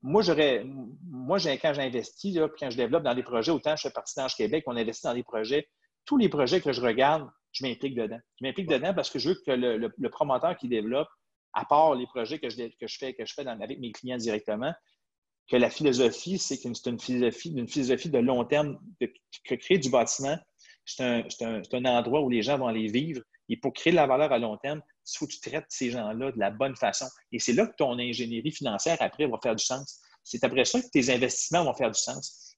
Moi, j'aurais. Moi, quand j'investis, quand je développe dans des projets, autant je fais partie d'Ange Québec, on investit dans des projets. Tous les projets que je regarde, je m'implique dedans. Je m'implique dedans parce que je veux que le, promoteur qui développe, à part les projets que je, que je fais, que je fais avec mes clients directement, que la philosophie, c'est c'est une philosophie, une philosophie de long terme, que créer du bâtiment, c'est un, endroit où les gens vont aller vivre. Et pour créer de la valeur à long terme, il faut que tu traites ces gens-là de la bonne façon. Et c'est là que ton ingénierie financière, après, va faire du sens. C'est après ça que tes investissements vont faire du sens.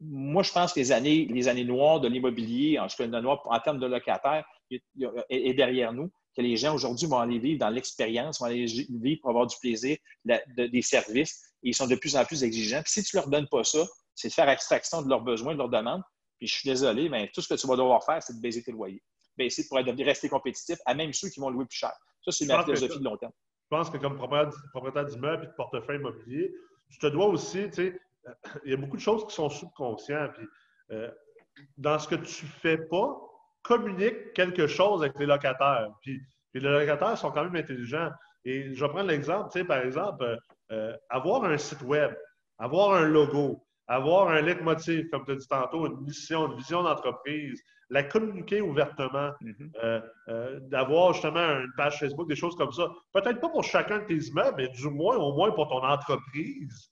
Moi, je pense que les années, les années noires de l'immobilier, en, en termes de locataires, est derrière nous que les gens aujourd'hui vont aller vivre dans l'expérience, vont aller vivre pour avoir du plaisir, des services, et ils sont de plus en plus exigeants. Puis si tu ne leur donnes pas ça, c'est de faire extraction de leurs besoins, de leurs demandes. Puis je suis désolé, mais tout ce que tu vas devoir faire, c'est de baiser tes loyers. Baisser pour rester compétitif à même ceux qui vont louer plus cher. Ça, c'est ma philosophie de long terme. Je pense que comme propriétaire d'immeuble et de portefeuille immobilier, tu te dois aussi, tu sais, il y a beaucoup de choses qui sont subconscientes. Puis, euh, dans ce que tu ne fais pas, communique quelque chose avec les locataires. Puis, les locataires sont quand même intelligents. Et je vais prendre l'exemple, tu sais, par exemple, euh, euh, avoir un site web, avoir un logo, avoir un leitmotiv, comme tu as dit tantôt, une mission, une vision d'entreprise, la communiquer ouvertement, mm-hmm. euh, d'avoir justement une page Facebook, des choses comme ça. Peut-être pas pour chacun de tes immeubles, mais du moins, au moins pour ton entreprise.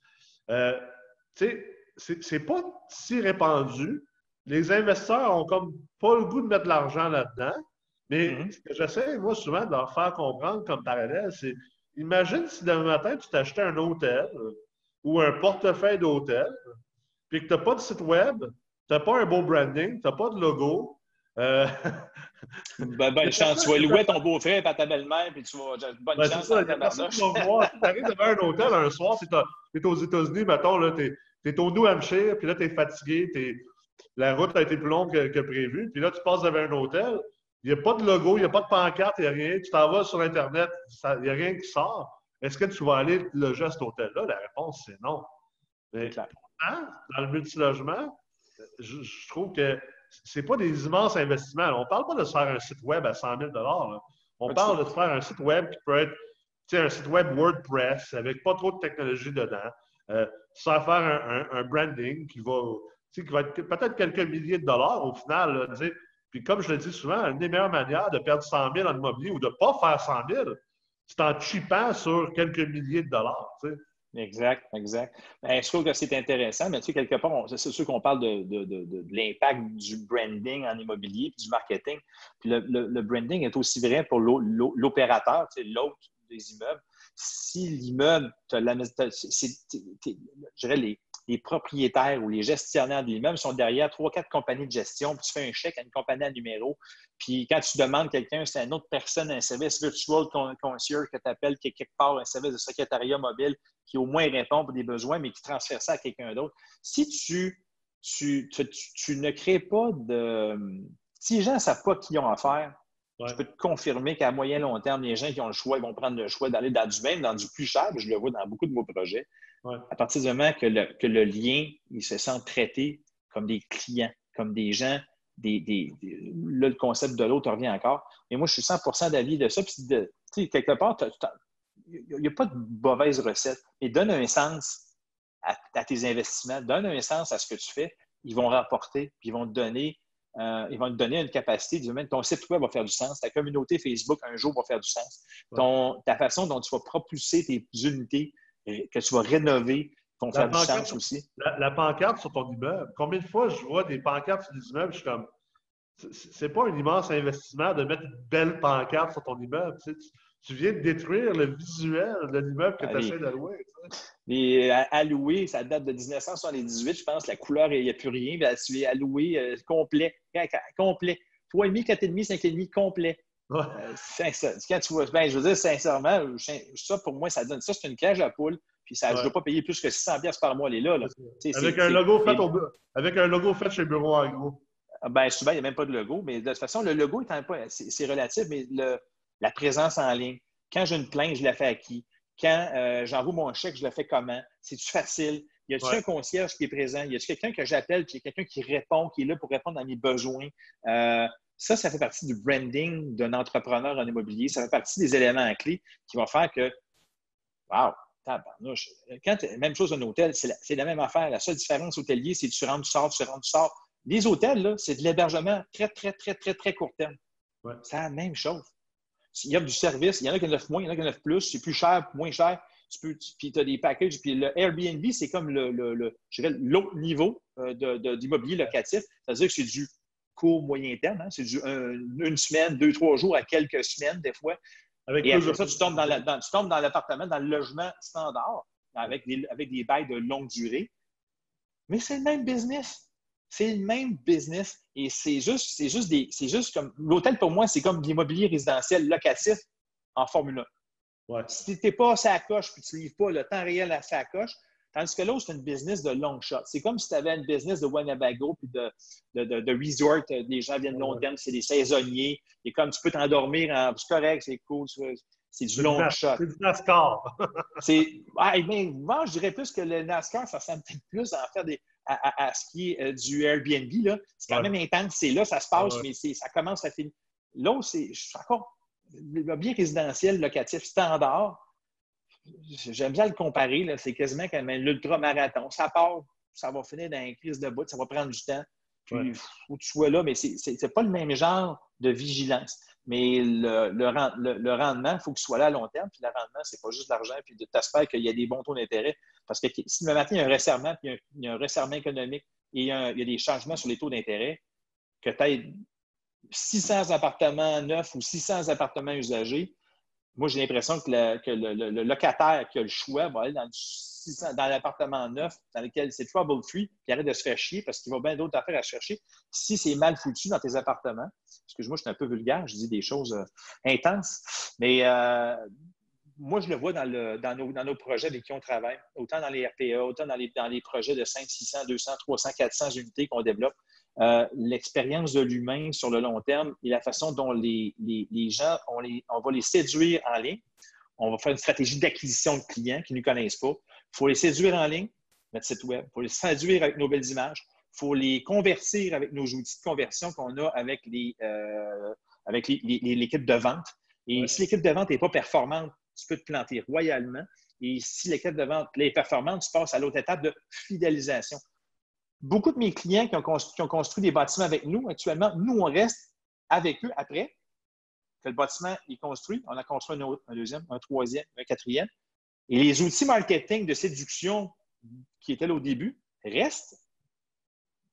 Sais, c'est pas si répandu les investisseurs ont comme pas le goût de mettre de l'argent là-dedans. Mais mm-hmm. ce que j'essaie, moi, souvent, de leur faire comprendre comme parallèle, c'est imagine si demain matin, tu t'achetais un hôtel ou un portefeuille d'hôtel, puis que tu n'as pas de site web, tu n'as pas un beau branding, tu n'as pas de logo. Euh... ben, bonne chance. Tu vas louer ton beau-frère et ta belle-mère, puis tu vas. Bonne ben, chance. Ça, tu arrives devant un hôtel un soir, tu es, aux États-Unis, mettons, tu es, es, au New Hampshire, puis là, tu es fatigué, tu es la route a été plus longue que, prévu. Puis là, tu passes devant un hôtel. Il n'y a pas de logo, il n'y a pas de pancarte, il n'y a rien. Tu t'en vas sur Internet, il n'y a rien qui sort. Est-ce que tu vas aller loger à cet hôtel-là? La réponse, c'est non. Mais dans le multilogement, je, je trouve que ce n'est pas des immenses investissements. On ne parle pas de se faire un site web à 100 000 On parle de se faire un site web qui peut être un site web WordPress avec pas trop de technologie dedans. Euh, faire un, branding qui va qui va être peut-être quelques milliers de dollars au final. puis comme je le dis souvent, une des meilleures manières de perdre 100 000 en immobilier ou de ne pas faire 100 000, c'est en chipant sur quelques milliers de dollars. Exact, exact. Ben, je trouve que c'est intéressant, mais tu sais, quelque part, c'est sûr qu'on parle de, l'impact du branding en immobilier du marketing. Puis le, branding est aussi vrai pour l'opérateur, l'autre des immeubles. Si l'immeuble, je dirais, les, les propriétaires ou les gestionnaires de l'immeuble sont derrière trois, quatre compagnies de gestion, puis tu fais un chèque à une compagnie à numéro, puis quand tu demandes quelqu'un, c'est une autre personne, un service virtual concierge que tu appelles, qui est quelque part un service de secrétariat mobile qui au moins répond pour des besoins, mais qui transfère ça à quelqu'un d'autre. Si tu, ne crées pas de. Si les gens ne savent pas qui ont affaire, je peux te confirmer qu'à moyen long terme, les gens qui ont le choix, ils vont prendre le choix d'aller dans du même, dans du plus cher. Je le vois dans beaucoup de vos projets. À partir du moment que le, lien, il se sent traité comme des clients, comme des gens, des, là, le concept de l'autre revient encore. Mais moi, je suis 100% d'avis de ça. Puis, de, quelque part, il n'y a pas de mauvaise recette. Mais donne un sens à, tes investissements, donne un sens à ce que tu fais. Ils vont rapporter, puis ils vont te donner euh, ils vont te donner une capacité, du ton site web va faire du sens, ta communauté Facebook un jour va faire du sens, ton, ta façon dont tu vas propulser tes unités, euh, que tu vas rénover, vont faire du sens aussi. La, pancarte sur ton immeuble, combien de fois je vois des pancartes sur des immeubles, je suis comme, c'est pas un immense investissement de mettre une belle pancarte sur ton immeuble. Tu, viens de détruire le visuel de l'immeuble que tu essaies d'allouer. Et alloué, ça date de 1978, je pense. La couleur, il n'y a plus rien. Tu es alloué euh, complet. Complet. 3,5, 4,5, 5,5 complet. Ouais. Euh, quand tu vois, ben, je veux dire, sincèrement, ça pour moi, ça donne ça, c'est une cage à poule. Puis ça, je ne dois pas payer plus que 600 par mois, elle est là. là. Avec, un logo fait au, avec un logo fait chez Bureau Agro. Ah, ben, souvent, il n'y a même pas de logo, mais de toute façon, le logo, c'est relatif, mais le, la présence en ligne, quand j'ai une plainte, je la fais à qui? Quand euh, j'envoie mon chèque, je le fais comment? C'est-tu facile? Y a-t-il un concierge qui est présent? Y a-t-il quelqu'un que j'appelle, qui est quelqu'un qui répond, qui est là pour répondre à mes besoins? Euh, ça, ça fait partie du branding d'un entrepreneur en immobilier. Ça fait partie des éléments clés qui vont faire que, wow, tabarnouche. Quand, même chose un hôtel, c'est la, même affaire. La seule différence hôtelier, c'est tu rentres, tu sors, tu rentres, tu sors. Les hôtels, c'est de l'hébergement très, très, très, très, très court terme. C'est la même chose. Il y a du service, il y en a qui en offrent moins, il y en a qui en offrent plus, c'est plus cher, moins cher. Tu peux, puis tu as des packages. Puis le Airbnb, c'est comme le, l'autre niveau euh, d'immobilier locatif. C'est-à-dire que c'est du court, moyen terme. Hein. C'est du une semaine, deux, trois jours à quelques semaines, des fois. Avec Et après ça, tu tombes dans, l'appartement, dans le logement standard, avec des, avec des bails de longue durée. Mais c'est le même business. C'est le même business et c'est juste, c'est juste des, c'est juste comme l'hôtel pour moi, c'est comme l'immobilier résidentiel locatif en Formule 1. Si tu n'es pas à sa coche puis tu ne livres pas le temps réel à sa coche, tandis que là, c'est une business de long shot. C'est comme si tu avais une business de Winnebago puis de, de, de, resort. Les gens viennent long terme, c'est des saisonniers. Et comme tu peux t'endormir, en... c'est correct, c'est cool. C'est du long shot. C'est du NASCAR. c'est, ah, moi, je dirais plus que le NASCAR, ça ressemble peut-être plus à en faire des, à, ce qui est euh, du Airbnb. C'est quand même intense. C'est là, ça se passe, mais ça commence à finir. Là, c'est encore bien résidentiel locatif standard. J'aime bien le comparer. C'est quasiment comme l'ultra-marathon. Ça part, ça va finir dans une crise de bout, ça va prendre du temps. Puis, que tu sois là, mais ce n'est pas le même genre de vigilance. Mais le, le, rendement, il faut que tu sois là à long terme. Puis le rendement, ce n'est pas juste l'argent. Puis de t'espérer qu'il y a des bons taux d'intérêt. Parce que si le matin, il y a un resserrement, puis il y a un, resserrement économique et il y, a, des changements sur les taux d'intérêt, que tu aies 600 appartements neufs ou 600 appartements usagés, moi, j'ai l'impression que, le, locataire qui a le choix va aller dans, dans l'appartement neuf dans lequel c'est trouble-free, puis arrête de se faire chier parce qu'il va bien d'autres affaires à chercher. Si c'est mal foutu dans tes appartements, excuse-moi, je suis un peu vulgaire, je dis des choses euh, intenses, mais euh, moi, je le vois dans, nos, projets avec qui on travaille, autant dans les RPA, autant dans les, dans les projets de 500, 600, 200, 300, 400 unités qu'on développe. Euh, l'expérience de l'humain sur le long terme et la façon dont les, gens, on, on, va les séduire en ligne. On va faire une stratégie d'acquisition de clients qui ne nous connaissent pas. Il faut les séduire en ligne, notre site web. Il faut les séduire avec nos belles images. Il faut les convertir avec nos outils de conversion qu'on a avec euh, l'équipe de vente. Et si l'équipe de vente n'est pas performante, tu peux te planter royalement. Et si l'équipe de vente est performante, tu passes à l'autre étape de fidélisation. Beaucoup de mes clients qui ont, construit, des bâtiments avec nous actuellement, nous, on reste avec eux après que le bâtiment est construit. On a construit un, un deuxième, un troisième, un quatrième. Et les outils marketing de séduction qui étaient là au début restent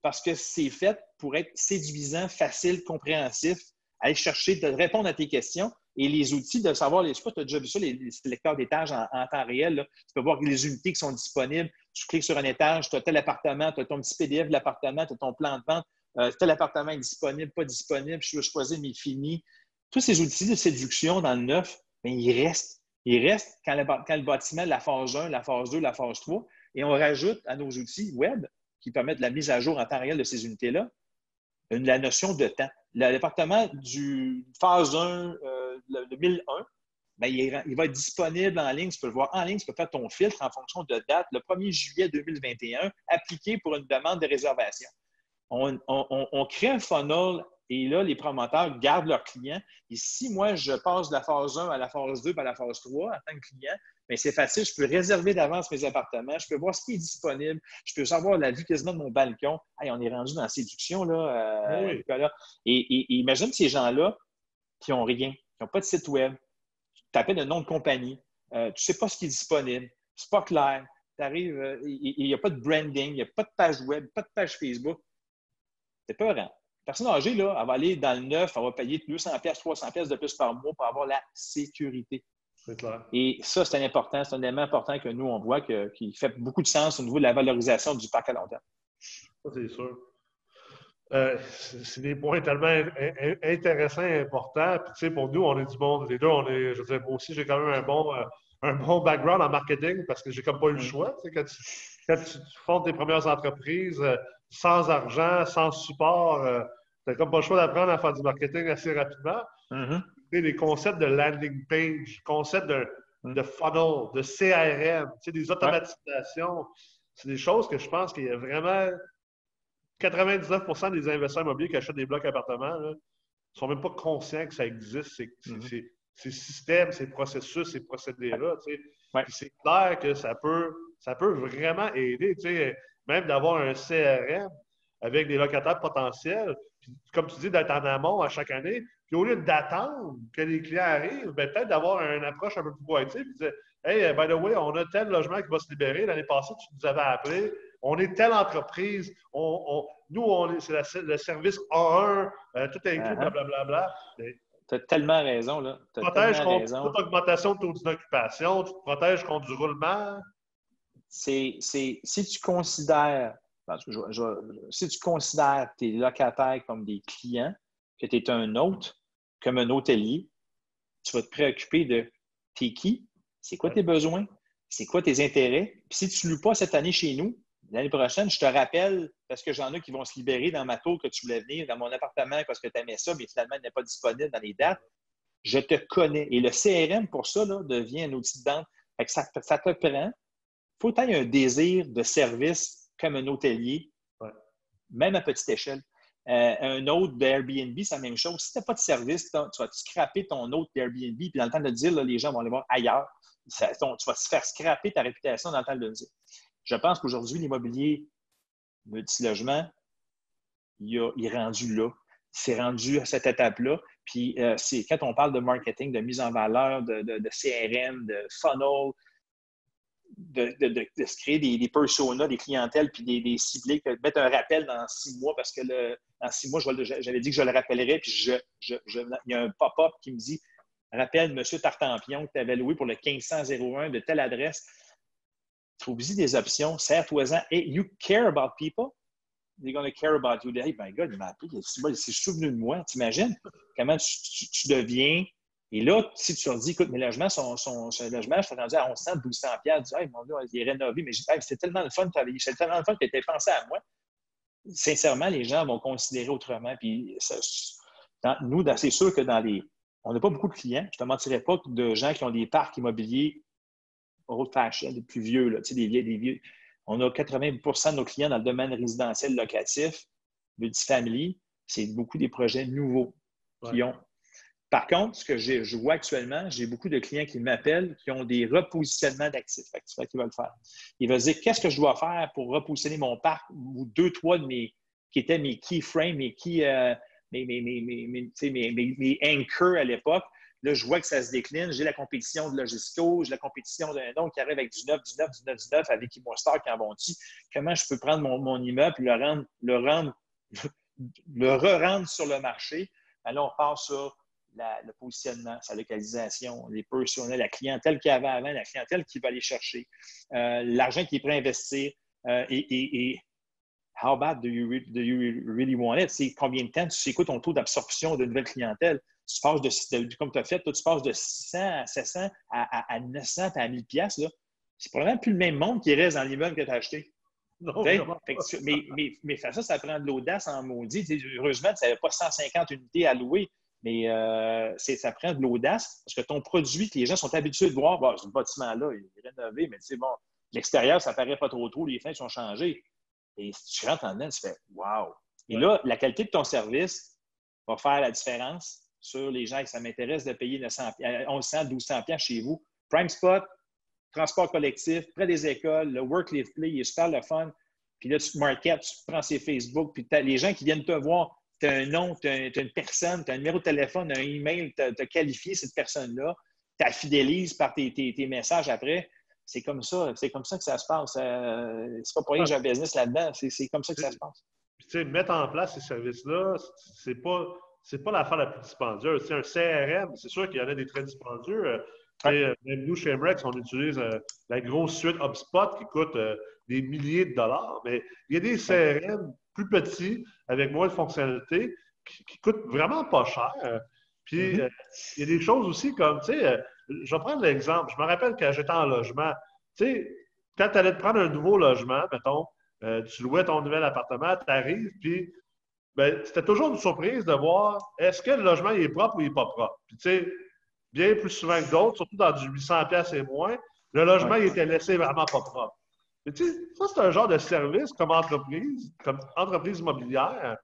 parce que c'est fait pour être séduisant, facile, compréhensif, aller chercher, de répondre à tes questions et les outils de savoir, les, je sais pas, tu as déjà vu ça, les, les lecteurs d'étages en, temps réel. Tu peux voir les unités qui sont disponibles. Tu cliques sur un étage, tu as tel appartement, tu as ton petit PDF de l'appartement, tu as ton plan de vente, euh, tel appartement est disponible, pas disponible, je veux choisir mes finis. Tous ces outils de séduction dans le neuf, bien, ils restent. Ils restent quand le, bâtiment, la phase 1, la phase 2, la phase 3, et on rajoute à nos outils web qui permettent la mise à jour en temps réel de ces unités-là, la notion de temps. Le département du phase 1, euh, le 2001, ben, il, va être disponible en ligne. Tu peux le voir en ligne, tu peux faire ton filtre en fonction de date. Le 1er juillet 2021, appliqué pour une demande de réservation. On, crée un funnel et là, les promoteurs gardent leurs clients. Et si moi, je passe de la phase 1 à la phase 2 à la phase 3 en tant que client, mais c'est facile. Je peux réserver d'avance mes appartements. Je peux voir ce qui est disponible. Je peux savoir la vue quasiment de mon balcon. Hey, on est rendu dans la séduction, là, euh, oui. et, imagine ces gens-là qui n'ont rien, qui n'ont pas de site web. Tu t'appelles un nom de compagnie. Euh, tu ne sais pas ce qui est disponible. C'est pas clair. Tu arrives, euh, il n'y a pas de branding, il n'y a pas de page web, pas de page Facebook. C'est peur. Personne âgée, là, elle va aller dans le neuf, elle va payer 200 pièces, 300 pièces de plus par mois pour avoir la sécurité. Et ça, c'est un important, c'est un élément important que nous, on voit qui fait beaucoup de sens au niveau de la valorisation du parc à long terme. Ça, c'est sûr. Euh, c'est des points tellement intéressants et importants. Puis, tu sais, pour nous, on est du monde. Les deux, on est, je veux dire, moi aussi, j'ai quand même un bon, euh, un bon background en marketing parce que j'ai comme pas eu le choix. Tu sais, quand, tu, quand, tu, fondes tes premières entreprises euh, sans argent, sans support, tu n'as comme pas le choix d'apprendre à faire du marketing assez rapidement. Mm-hmm les concepts de landing page, concepts de, mm. de funnel, de CRM, des automatisations. C'est des choses que je pense qu'il y a vraiment 99% des investisseurs immobiliers qui achètent des blocs appartements ne sont même pas conscients que ça existe, ces, mm-hmm. systèmes, ces processus, ces procédés-là. C'est clair que ça peut, ça peut vraiment aider, même d'avoir un CRM avec des locataires potentiels, comme tu dis, d'être en amont à chaque année, puis au lieu d'attendre que les clients arrivent, ben, peut-être d'avoir une approche un peu plus proactive, puis dire Hey, by the way, on a tel logement qui va se libérer. L'année passée, tu nous avais appelé. On est telle entreprise. On, nous, on c'est le service A1, euh, tout est inclus, uh-huh. blablabla. Tu as tellement raison. Là. Tu te protèges contre toute augmentation de taux d'occupation, tu te protèges contre du roulement. C'est, si tu considères si tu considères tes locataires comme des clients, que tu es un hôte, comme un hôtelier, tu vas te préoccuper de t'es qui, c'est quoi tes besoins, c'est quoi tes intérêts. Puis si tu ne loues pas cette année chez nous, l'année prochaine, je te rappelle, parce que j'en ai qui vont se libérer dans ma tour que tu voulais venir, dans mon appartement parce que tu aimais ça, mais finalement, il n'est pas disponible dans les dates. Je te connais. Et le CRM, pour ça, devient un outil de vente. Ça, ça, te prend. Il faut que tu aies un désir de service comme un hôtelier, même à petite échelle. Euh, un autre d'Airbnb, c'est la même chose. Si tu n'as pas de service, tu vas scraper ton autre d'Airbnb, puis dans le temps de le dire, les gens vont aller voir ailleurs. tu vas te faire scraper ta réputation dans le temps de le dire. Je pense qu'aujourd'hui, l'immobilier multilogement, il, il est rendu là. C'est rendu à cette étape-là. Puis, euh, c'est quand on parle de marketing, de mise en valeur, de, de CRM, de funnel, de, se créer des, des, personas, des clientèles, puis des, des ciblés, mettre un rappel dans six mois, parce que le, dans six mois, j'avais dit que je le rappellerais, puis je, il y a un pop-up qui me dit Rappelle M. Tartampion que tu avais loué pour le 1501 de telle adresse. Trouve-y des options, serre-toi-en. Et you care about people? They're going to care about you. Hey, my God, il m'a appelé, il s'est souvenu de moi. T'imagines comment tu deviens et là, si tu leur dis, écoute, mes logements sont, sont, un logement, je suis rendu à 1100, 1200 pièces, tu dis, mon Dieu, il est rénové, mais c'est tellement le fun, c'est tellement le fun que tu pensé à moi. Sincèrement, les gens vont considérer autrement. Puis nous, c'est sûr que dans les. On n'a pas beaucoup de clients. Je ne te mentirais pas de gens qui ont des parcs immobiliers old fashion, des plus vieux, là, des, vieux, des vieux. On a 80% de nos clients dans le domaine résidentiel locatif, multifamily. C'est beaucoup des projets nouveaux qui ont par contre, ce que je vois actuellement, j'ai beaucoup de clients qui m'appellent qui ont des repositionnements d'actifs. C'est qu'ils veulent faire. Ils veulent dire qu'est-ce que je dois faire pour repositionner mon parc ou deux, trois de mes qui étaient mes keyframes, mes key, euh, mes, mes, mes, anchors à l'époque? Là, je vois que ça se décline. J'ai la compétition de Logisco, j'ai la compétition d'un nom qui arrive avec du 9, du 9, du 9, du 9, avec Star qui en vont Comment je peux prendre mon, mon immeuble et le rendre, le rendre, le re-rendre sur le marché? Alors, on part sur le positionnement, sa localisation, les personnels, la clientèle qu'il y avait avant, la clientèle qui va aller chercher, euh, l'argent qu'il est prêt à investir euh, et, how bad do you, really want it? C'est combien de temps tu sais quoi ton taux d'absorption de nouvelle clientèle? Tu passes de, comme tu as fait, toi, tu passes de 600 à 700 à, 900 à 1000 pièces C'est probablement plus le même monde qui reste dans l'immeuble que tu as acheté. mais, mais, ça, ça prend de l'audace en maudit. Heureusement, tu n'avais pas 150 unités à louer. Mais euh, ça prend de l'audace parce que ton produit que les gens sont habitués de voir, bah, ce bâtiment-là, il est rénové, mais c'est bon, l'extérieur, ça paraît pas trop trop, les fenêtres sont changées. Et si tu rentres en dedans, tu fais Wow! Et là, la qualité de ton service va faire la différence sur les gens qui ça m'intéresse de payer 900, 1100, 1200 chez vous. Prime Spot, transport collectif, près des écoles, le work live play, il est super le fun. Puis là, tu te marketes, tu prends ses Facebook, puis les gens qui viennent te voir, tu as un nom, tu as, une personne, tu as un numéro de téléphone, un email, tu as, qualifié cette personne-là, tu la fidélises par tes, messages après. C'est comme ça, c'est comme ça que ça se passe. Euh, c'est pas pour rien que j'ai un business là-dedans, c'est comme ça que ça se passe. Puis, tu sais, mettre en place ces services-là, c'est pas, c'est pas l'affaire la plus dispendieuse. C'est un CRM, c'est sûr qu'il y en a des très dispendieux. Euh, euh, même nous, chez MREX, on utilise la grosse suite HubSpot qui coûte des milliers de dollars, mais il y a des CRM plus petits, avec moins de fonctionnalités, qui, coûtent vraiment pas cher. Puis, mm-hmm. euh, il y a des choses aussi comme, tu sais, euh, je vais prendre l'exemple. Je me rappelle quand j'étais en logement, tu sais, quand tu allais te prendre un nouveau logement, mettons, euh, tu louais ton nouvel appartement, tu arrives, puis ben, c'était toujours une surprise de voir est-ce que le logement est propre ou il n'est pas propre. Puis, tu sais, bien plus souvent que d'autres, surtout dans du 800$ et moins, le logement il était laissé vraiment pas propre. Tu sais, ça, c'est un genre de service comme entreprise, comme entreprise immobilière,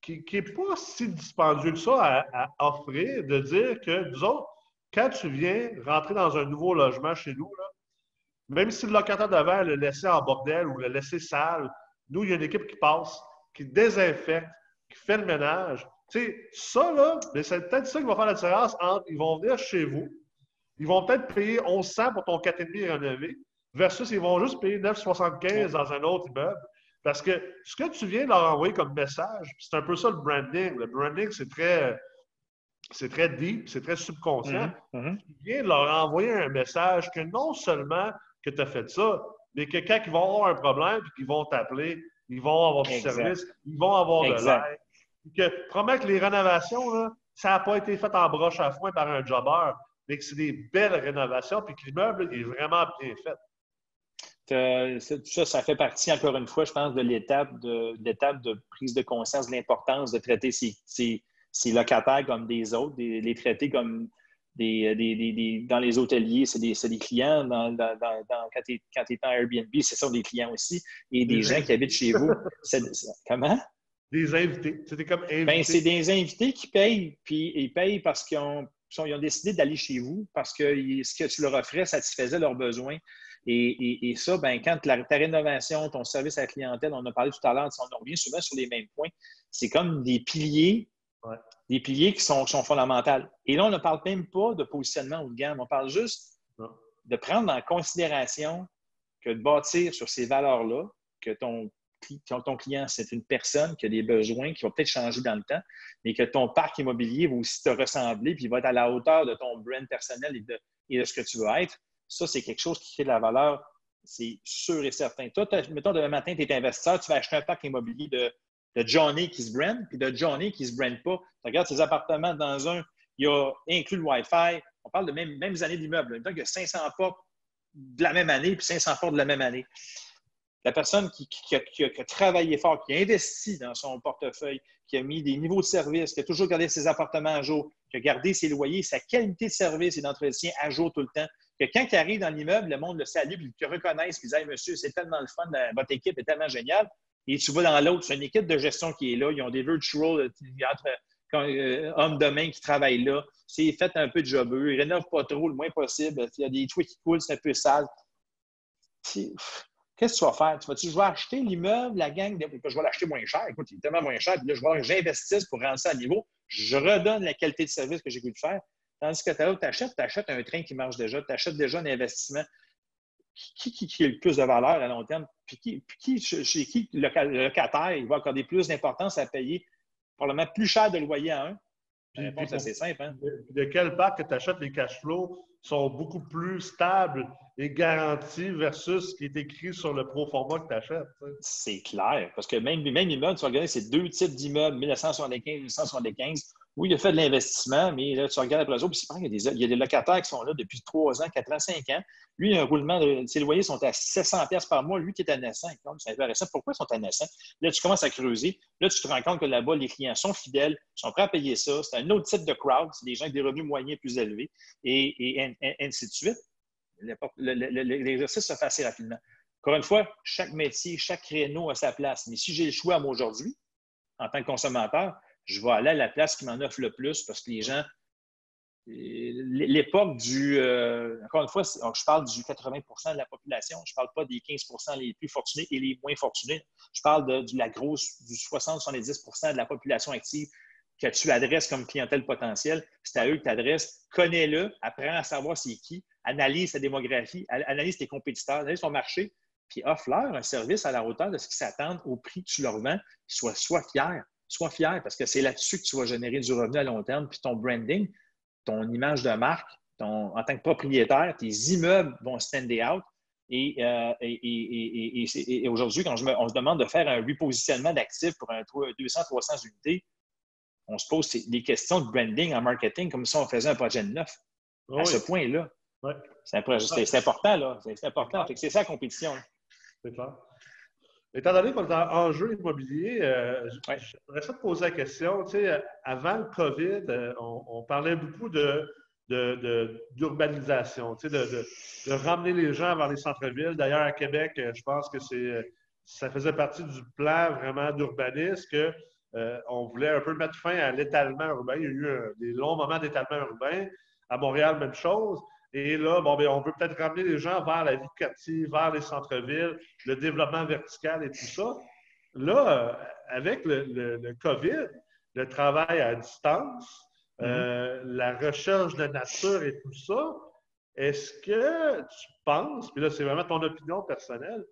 qui n'est pas si dispendieux que ça à, offrir, de dire que, autres, quand tu viens rentrer dans un nouveau logement chez nous, même si le locataire d'avant le laissé en bordel ou le laissé sale, nous, il y a une équipe qui passe, qui désinfecte, qui fait le ménage. Tu sais, ça, là, c'est peut-être ça qui va faire la différence entre ils vont venir chez vous, ils vont peut-être payer 1100 pour ton 4,5 rénové, versus ils vont juste payer 9,75 dans un autre immeuble. Parce que ce que tu viens leur envoyer comme message, c'est un peu ça le branding. Le branding, c'est très, c'est très deep, c'est très subconscient. Mm-hmm. Mm-hmm. Tu viens leur envoyer un message que non seulement que tu as fait ça, mais que quand ils vont avoir un problème et qu'ils vont t'appeler, ils vont avoir du service, ils vont avoir de l'aide. Que promettre les rénovations, là, ça n'a pas été fait en broche à foin par un jobber, mais que c'est des belles rénovations, puis que l'immeuble est vraiment bien fait. Euh, ça, ça fait partie, encore une fois, je pense, de l'étape de, l'étape de prise de conscience de l'importance de traiter ces, locataires comme des autres, les traiter comme des, dans les hôteliers, c'est des, clients. Dans, quand tu es, en Airbnb, c'est ça des clients aussi. Et des, gens qui habitent chez vous. comment? Des invités. C'était comme Ben, c'est des invités qui payent. Puis ils payent parce qu'ils ont, ils ont décidé d'aller chez vous parce que ce que tu leur offrais satisfaisait leurs besoins. Et, ça, ben, quand ta rénovation, ton service à la clientèle, on a parlé tout à l'heure, on revient souvent sur les mêmes points, c'est comme des piliers, des piliers qui sont, fondamentaux. Et là, on ne parle même pas de positionnement haut de gamme, on parle juste de prendre en considération que de bâtir sur ces valeurs-là, que ton, ton client, c'est une personne qui a des besoins qui vont peut-être changer dans le temps, mais que ton parc immobilier va aussi te ressembler, puis va être à la hauteur de ton brand personnel et de, et de ce que tu veux être. Ça, c'est quelque chose qui crée de la valeur, c'est sûr et certain. Toi, mettons, demain matin, tu es investisseur, tu vas acheter un parc immobilier de, Johnny qui se brand, puis de Johnny qui ne se brand pas. Tu regardes ses appartements dans un, il y a inclus le Wi-Fi. On parle de même, mêmes années d'immeuble. Il y a 500 portes de la même année, puis 500 portes de la même année. La personne qui, a, travaillé fort, qui a investi dans son portefeuille, qui a mis des niveaux de service, qui a toujours gardé ses appartements à jour, qui a gardé ses loyers, sa qualité de service et d'entretien à jour tout le temps, que quand il arrive dans l'immeuble, le monde le salue, puis te reconnaissent, puis disent Monsieur, c'est tellement le fun, votre équipe est tellement géniale. Et tu vas dans l'autre, c'est une équipe de gestion qui est là. Ils ont des virtual euh, euh, hommes de main qui travaillent là. C'est fait un peu de jobeux. Ils rénovent pas trop, le moins possible. Il y a des trucs qui coulent, c'est un peu sale. Qu'est-ce que tu vas faire? Tu vas-tu, je vais acheter l'immeuble, la gang, je vais l'acheter moins cher. Écoute, il est tellement moins cher. Puis là, je vais j'investisse pour rendre ça à niveau. Je redonne la qualité de service que j'ai pu faire. Tandis que tu achètes, tu achètes un train qui marche déjà, tu achètes déjà un investissement. Qui, qui, a le plus de valeur à long terme? Puis, qui, chez qui le locataire il va accorder plus d'importance à payer probablement plus cher de loyer à un? La réponse assez simple. Hein? De, quel parc que tu achètes les cash flows sont beaucoup plus stables et garantis versus ce qui est écrit sur le pro format que tu achètes. C'est clair. Parce que même, même immeuble, tu regardes, c'est deux types d'immeubles, 1975 1975 oui, il a fait de l'investissement, mais là, tu regardes après ça, puis il y, a des, il y a des locataires qui sont là depuis 3 ans, 4 ans, 5 ans. Lui, il a un roulement, de, ses loyers sont à 700 par mois. Lui qui est à naissant, c'est intéressant. Pourquoi ils sont à naissant? Là, tu commences à creuser. Là, tu te rends compte que là-bas, les clients sont fidèles, sont prêts à payer ça. C'est un autre type de crowd. C'est des gens avec des revenus moyens plus élevés et, et, ainsi de suite. L'exercice se fait assez rapidement. Encore une fois, chaque métier, chaque créneau a sa place. Mais si j'ai le choix, moi, aujourd'hui, en tant que consommateur, je vais aller à la place qui m'en offre le plus parce que les gens l'époque du. Euh, encore une fois, je parle du 80% de la population. Je ne parle pas des 15% les plus fortunés et les moins fortunés. Je parle de, la grosse, du 60-70% de la population active que tu adresses comme clientèle potentielle. C'est à eux que tu adresses. Connais-le, apprends à savoir c'est qui, analyse sa démographie, analyse tes compétiteurs, analyse ton marché, puis offre-leur un service à la hauteur de ce qu'ils s'attendent au prix que tu leur vends. Sois, sois fier. Sois fier parce que c'est là-dessus que tu vas générer du revenu à long terme. Puis ton branding, ton image de marque, ton, en tant que propriétaire, tes immeubles vont stand out. Et, euh, aujourd'hui, quand on se demande de faire un repositionnement d'actifs pour un 200-300 unités, on se pose des questions de branding en marketing comme si on faisait un projet de neuf. à ce point-là. C'est important, là. C'est important. C'est ça la compétition. C'est clair. Étant donné qu'on est en enjeu immobilier, euh, j'aimerais ça te poser la question. Tu sais, avant le COVID, euh, on, parlait beaucoup de, d'urbanisation, tu sais, de, ramener les gens vers les centres-villes. D'ailleurs, à Québec, euh, je pense que c'est, ça faisait partie du plan vraiment d'urbanisme que on voulait un peu mettre fin à l'étalement urbain. Il y a eu des longs moments d'étalement urbain. À Montréal, même chose. Et là, bon, ben, on veut peut-être ramener les gens vers la vie quartier, vers les centres-villes, le développement vertical et tout ça. Là, euh, avec le, COVID, le travail à distance, euh, mm-hmm. la recherche de nature et tout ça, est-ce que tu penses, puis là, c'est vraiment ton opinion personnelle,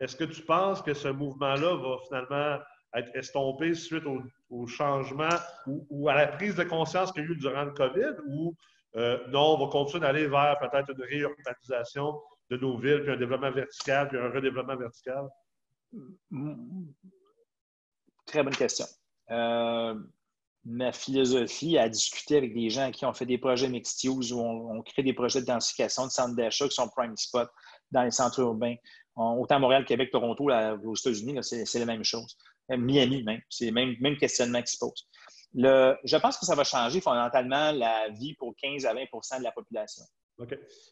est-ce que tu penses que ce mouvement-là va finalement être estompé suite au, changement ou, ou, à la prise de conscience qu'il y a eu durant le COVID ou euh, non, on va continuer d'aller vers peut-être une réurbanisation de nos villes, puis un développement vertical, puis un redéveloppement vertical? Très bonne question. Euh, ma philosophie à discuter avec des gens qui ont fait des projets mixed use où on, crée des projets de densification de centres d'achat qui sont prime spot dans les centres urbains. autant Montréal, Québec, Toronto, aux États-Unis, c'est la même chose. Euh, Miami, même. C'est le même, même questionnement qui se pose je pense que ça va changer fondamentalement la vie pour 15 à 20% de la population.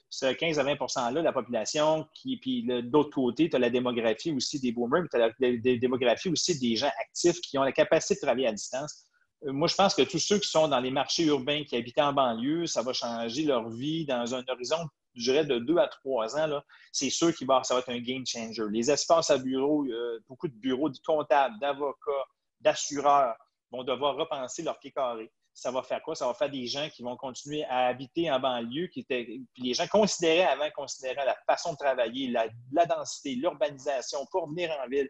Ce 15 à 20% là de la population, qui, puis d'autre côté, tu as la démographie aussi des boomers, tu as la, démographie aussi des gens actifs qui ont la capacité de travailler à distance. Euh, moi, je pense que tous ceux qui sont dans les marchés urbains, qui habitent en banlieue, ça va changer leur vie dans un horizon, je dirais, de deux à trois ans. C'est sûr que ça va être un game changer. Les espaces à bureaux, euh, beaucoup de bureaux de comptables, d'avocats, d'assureurs, vont devoir repenser leur pied carré. Ça va faire quoi? Ça va faire des gens qui vont continuer à habiter en banlieue, qui étaient, puis les gens considéraient avant, considéraient la façon de travailler, la, densité, l'urbanisation pour venir en ville.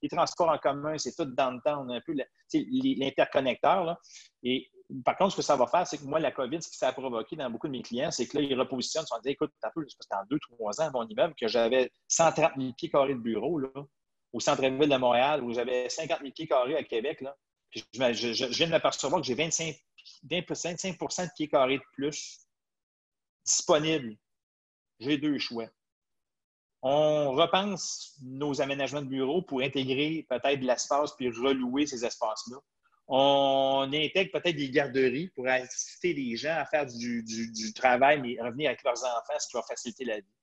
Les transports en commun, c'est tout dans le temps, un peu l'interconnecteur. Et par contre, ce que ça va faire, c'est que moi, la COVID, ce que ça a provoqué dans beaucoup de mes clients, c'est que là, ils repositionnent, ils se disent, écoute, un peu, c'est en deux, trois ans, mon immeuble, que j'avais 130 000 pieds carrés de bureau, là, au centre-ville de Montréal, où j'avais 50 000 pieds carrés à Québec, là, je, viens de m'apercevoir que j'ai 25, 25 de pieds carrés de plus disponibles. J'ai deux choix. On repense nos aménagements de bureaux pour intégrer peut-être de l'espace puis relouer ces espaces-là. On intègre peut-être des garderies pour assister les gens à faire du, travail, mais revenir avec leurs enfants, ce qui va faciliter la vie.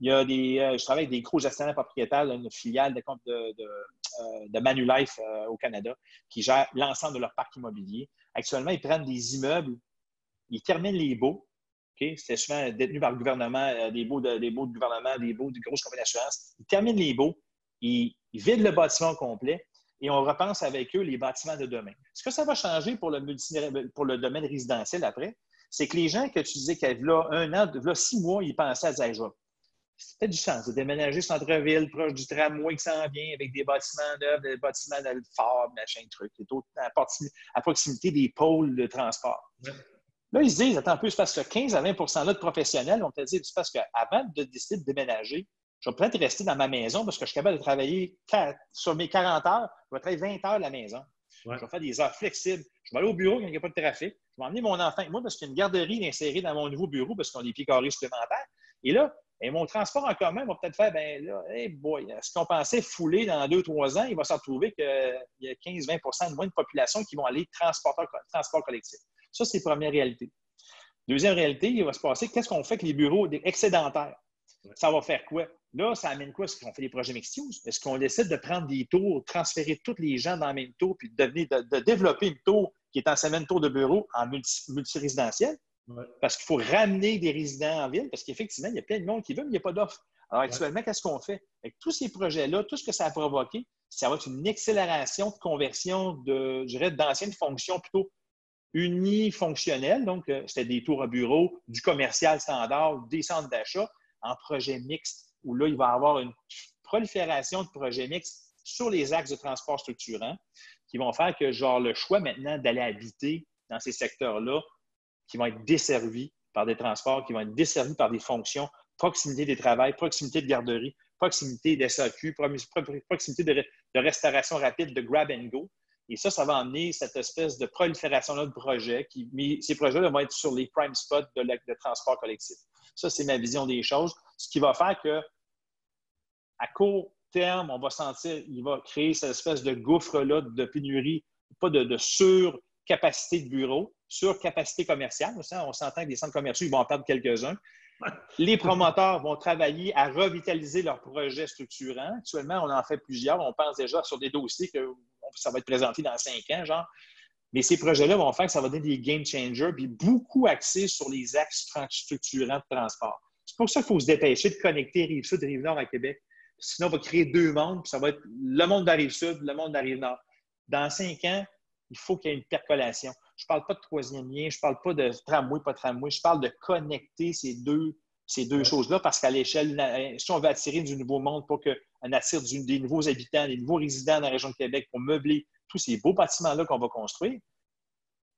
Il y a des, euh, je travaille avec des gros gestionnaires propriétaires d'une filiale de, de, de, euh, Manulife euh, au Canada qui gèrent l'ensemble de leur parc immobilier. Actuellement, ils prennent des immeubles, ils terminent les baux. C'était souvent détenu par le gouvernement, des, baux de, de gouvernement, des baux de grosses compagnies d'assurance. Ils terminent les baux, ils, vident le bâtiment complet et on repense avec eux les bâtiments de demain. Ce que ça va changer pour le, pour le domaine résidentiel après, c'est que les gens que tu disais qu'il y a un an, là, six mois, ils pensaient à dire c'était du sens de déménager centre-ville, proche du tramway qui s'en vient, avec des bâtiments neufs, des bâtiments de phare, machin, truc, à, proximité des pôles de transport. Là, ils se disent, attends un peu, c'est parce que 15 à 20 là de professionnels, on te dit, c'est parce qu'avant de décider de déménager, je vais peut-être rester dans ma maison parce que je suis capable de travailler sur mes 40 heures, je vais travailler 20 heures à la maison. Je vais faire des heures flexibles. Je vais aller au bureau quand il n'y a pas de trafic. Je vais emmener mon enfant avec moi parce qu'il y a une garderie insérée dans mon nouveau bureau parce qu'on a des pieds carrés supplémentaires. Et là, et mon transport en commun va peut-être faire, ben là, hey boy, ce qu'on pensait fouler dans deux, trois ans, il va se retrouver qu'il y a 15-20% de moins de population qui vont aller transporter transport collectif. Ça, c'est la première réalité. Deuxième réalité, il va se passer, qu'est-ce qu'on fait avec les bureaux excédentaires? Ça va faire quoi? Là, ça amène quoi? Est-ce qu'on fait des projets mixed Est-ce qu'on décide de prendre des tours, transférer tous les gens dans le même tour, puis de, de, développer une tour qui est en semaine tour de bureau en multi, multirésidentiel? Parce qu'il faut ramener des résidents en ville, parce qu'effectivement, il y a plein de monde qui veut, mais il n'y a pas d'offre. Alors actuellement, qu'est-ce qu'on fait? Avec tous ces projets-là, tout ce que ça a provoqué, ça va être une accélération de conversion de, je dirais, d'anciennes fonctions plutôt unifonctionnelles. Donc, euh, c'était des tours à bureau, du commercial standard, des centres d'achat, en projet mixte, où là, il va y avoir une prolifération de projets mixtes sur les axes de transport structurants qui vont faire que, genre, le choix maintenant d'aller habiter dans ces secteurs-là, qui vont être desservis par des transports, qui vont être desservis par des fonctions, proximité des travails, proximité de garderie, proximité d'SAQ, proximité de, restauration rapide, de grab and go. Et ça, ça va amener cette espèce de prolifération-là de projets. Mais ces projets-là vont être sur les prime spots de, transport collectif. Ça, c'est ma vision des choses. Ce qui va faire que, à court terme, on va sentir, il va créer cette espèce de gouffre-là de pénurie, pas de, de surcapacité de bureaux, surcapacité commerciale. On s'entend que des centres commerciaux, ils vont en perdre quelques-uns. Les promoteurs vont travailler à revitaliser leurs projets structurants. Actuellement, on en fait plusieurs. On pense déjà sur des dossiers que ça va être présenté dans cinq ans, genre. Mais ces projets-là vont faire que ça va donner des game changers, puis beaucoup axés sur les axes structurants de transport. C'est pour ça qu'il faut se dépêcher de connecter Rive-Sud et Rive-Nord à Québec. Sinon, on va créer deux mondes, puis ça va être le monde de la Rive-Sud, le monde de la Rive-Nord. Dans cinq ans, il faut qu'il y ait une percolation. Je ne parle pas de troisième lien, je ne parle pas de tramway, pas tramway, je parle de connecter ces deux, ces deux choses-là parce qu'à l'échelle, si on veut attirer du nouveau monde pour qu'on attire des nouveaux habitants, des nouveaux résidents dans la région de Québec pour meubler tous ces beaux bâtiments-là qu'on va construire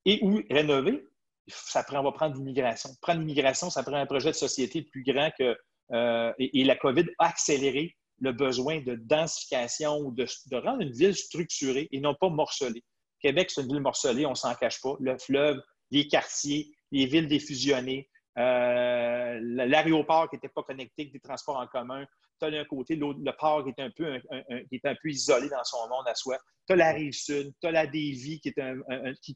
et ou rénover, ça prend, on va prendre l'immigration. Prendre l'immigration, ça prend un projet de société plus grand que. Euh, et, la COVID a accéléré le besoin de densification ou de, de rendre une ville structurée et non pas morcelée. Québec, c'est une ville morcelée, on ne s'en cache pas. Le fleuve, les quartiers, les villes défusionnées, euh, l'aéroport qui n'était pas connecté avec des transports en commun. Tu as d'un côté le port qui est, un peu, isolé dans son monde à soi. Tu as la rive sud, tu as la Davie qui, est un,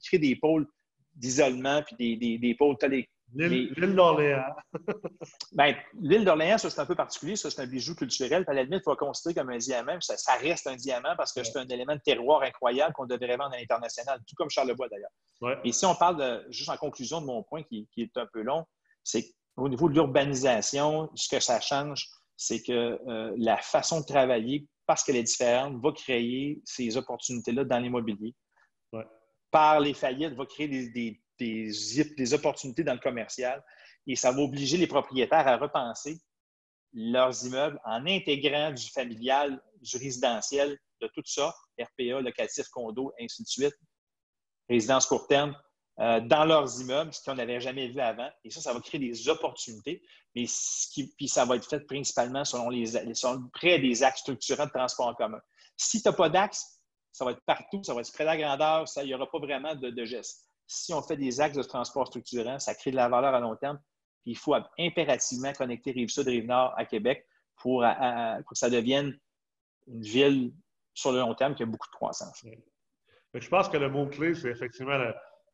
crée des pôles d'isolement, puis des, des, des pôles. Tu as les L'île d'Orléans. ben, l'île d'Orléans, ça, c'est un peu particulier. Ça, c'est un bijou culturel. À la limite, il faut considérer comme un diamant. Ça, ça, reste un diamant parce que c'est un élément de terroir incroyable qu'on devrait vendre à l'international, tout comme Charlebois d'ailleurs. Et si on parle, de, juste en conclusion de mon point qui, est un peu long, c'est qu'au niveau de l'urbanisation, ce que ça change, c'est que euh, la façon de travailler, parce qu'elle est différente, va créer ces opportunités-là dans l'immobilier. Par les faillites, va créer des des, opportunités dans le commercial et ça va obliger les propriétaires à repenser leurs immeubles en intégrant du familial, du résidentiel, de tout ça, RPA, locatif, condo, ainsi de suite, résidence court terme, euh, dans leurs immeubles, ce qu'on n'avait jamais vu avant. Et ça, ça va créer des opportunités, mais puis ça va être fait principalement selon, les, près des axes structurants de transport en commun. Si tu n'as pas d'axe, ça va être partout, ça va être spread à grandeur, il n'y aura pas vraiment de, de geste si on fait des axes de transport structurants, ça crée de la valeur à long terme. Puis il faut impérativement connecter Rive-Sud Rive-Nord à Québec pour, que ça devienne une ville sur le long terme qui a beaucoup de croissance. Je pense que le mot-clé, c'est effectivement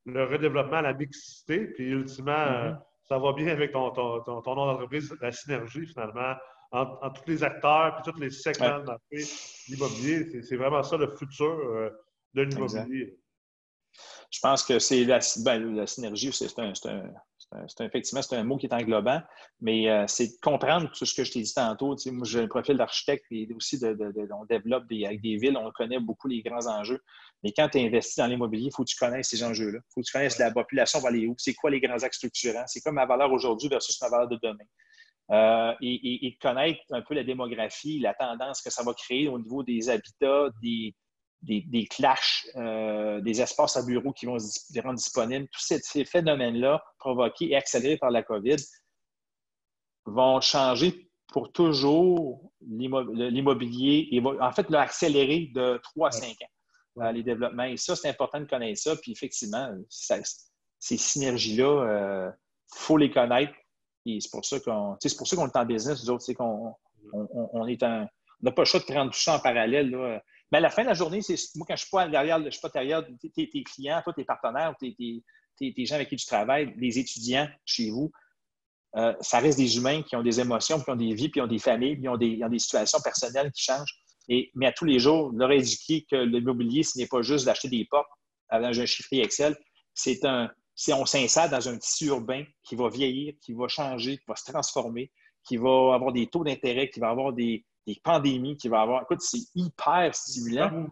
le, redéveloppement, la mixité, puis ultimement, mm-hmm. ça va bien avec ton, ton, ton, nom d'entreprise, la synergie finalement, entre, tous les acteurs, puis tous les segments de l'immobilier. C'est vraiment ça le futur euh, de l'immobilier je pense que c'est la, ben, synergie, c'est un, effectivement c'est un mot qui est englobant, mais euh, c'est de comprendre tout ce que je t'ai dit tantôt. moi, j'ai un profil d'architecte et aussi on développe des, avec des villes, on connaît beaucoup les grands enjeux. Mais quand tu investis dans l'immobilier, il faut que tu connaisses ces enjeux-là. Il faut que tu connaisses la population va aller où, c'est quoi les grands axes structurants, c'est quoi ma valeur aujourd'hui versus ma valeur de demain. Euh, et, et, connaître un peu la démographie, la tendance que ça va créer au niveau des habitats, des, des, clashs, euh, des espaces à bureaux qui vont se rendre disponibles, tous ces, phénomènes-là provoqués et accélérés par la COVID vont changer pour toujours l'immobilier et en fait accélérer de 3 à 5 ans, euh, les développements. Et ça, c'est important de connaître ça. Puis effectivement, ces synergies-là, il euh, faut les connaître. Et c'est pour ça qu'on c'est pour ça qu'on est en business, nous autres, c'est qu'on on, est un. On n'a pas le choix de prendre tout ça en parallèle. Là. Mais à la fin de la journée, c'est moi, quand je ne suis pas derrière, je suis pas derrière tes, tes, clients, toi, tes partenaires, tes, tes, gens avec qui tu travailles, les étudiants chez vous, euh, ça reste des humains qui ont des émotions, qui ont des vies, qui ont des familles, qui ont des, des situations personnelles qui changent. Et, mais à tous les jours, leur éduquer que l'immobilier, ce n'est pas juste d'acheter des portes avec un chiffrier Excel, c'est un, c'est on s'insère dans un tissu urbain qui va vieillir, qui va changer, qui va se transformer, qui va avoir des taux d'intérêt, qui va avoir des, pandémies, qui va avoir. Écoute, c'est hyper stimulant.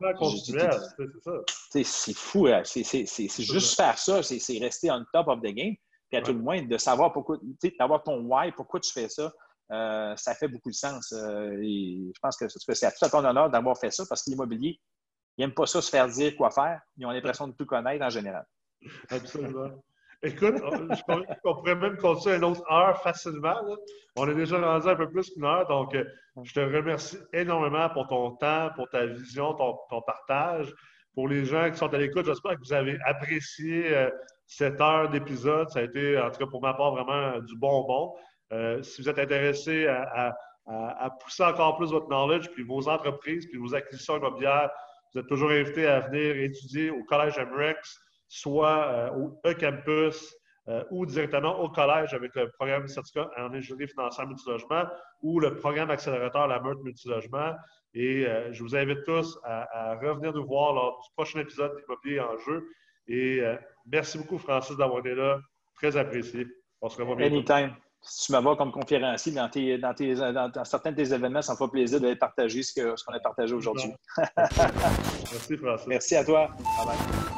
C'est fou. Hein. C'est juste faire ça. C'est rester on top of the game. Puis à tout le moins, de savoir pourquoi, d'avoir ton why, pourquoi tu fais ça, euh, ça fait beaucoup de sens. Euh, et je pense que c'est à tout à ton honneur d'avoir fait ça parce que l'immobilier, ils n'aiment pas ça se faire dire quoi faire. Ils ont l'impression de tout connaître en général. Absolument. Écoute, on, pourrait même continuer une autre heure facilement. On est déjà rendu un peu plus qu'une heure, donc euh, je te remercie énormément pour ton temps, pour ta vision, ton, partage. Pour les gens qui sont à l'écoute, j'espère que vous avez apprécié euh, cette heure d'épisode. Ça a été, en tout cas pour ma part, vraiment du bonbon. Euh, si vous êtes intéressé à, pousser encore plus votre knowledge, puis vos entreprises, puis vos acquisitions immobilières, vous êtes toujours invité à venir étudier au Collège MREX soit euh, au e-campus euh, ou directement au collège avec le programme certificat en ingénierie financière multilogement ou le programme accélérateur La Meurtre Multilogement. Et euh, je vous invite tous à, revenir nous voir lors du prochain épisode d'Immobilier en jeu. Et merci beaucoup, Francis, d'avoir été là. Très apprécié. On se revoit bientôt. Anytime. Si tu m'avoir comme conférencier dans, dans, certains de tes événements, ça me fait plaisir de partager ce qu'on ce a partagé aujourd'hui. merci, Francis. Merci à toi. Bye bye.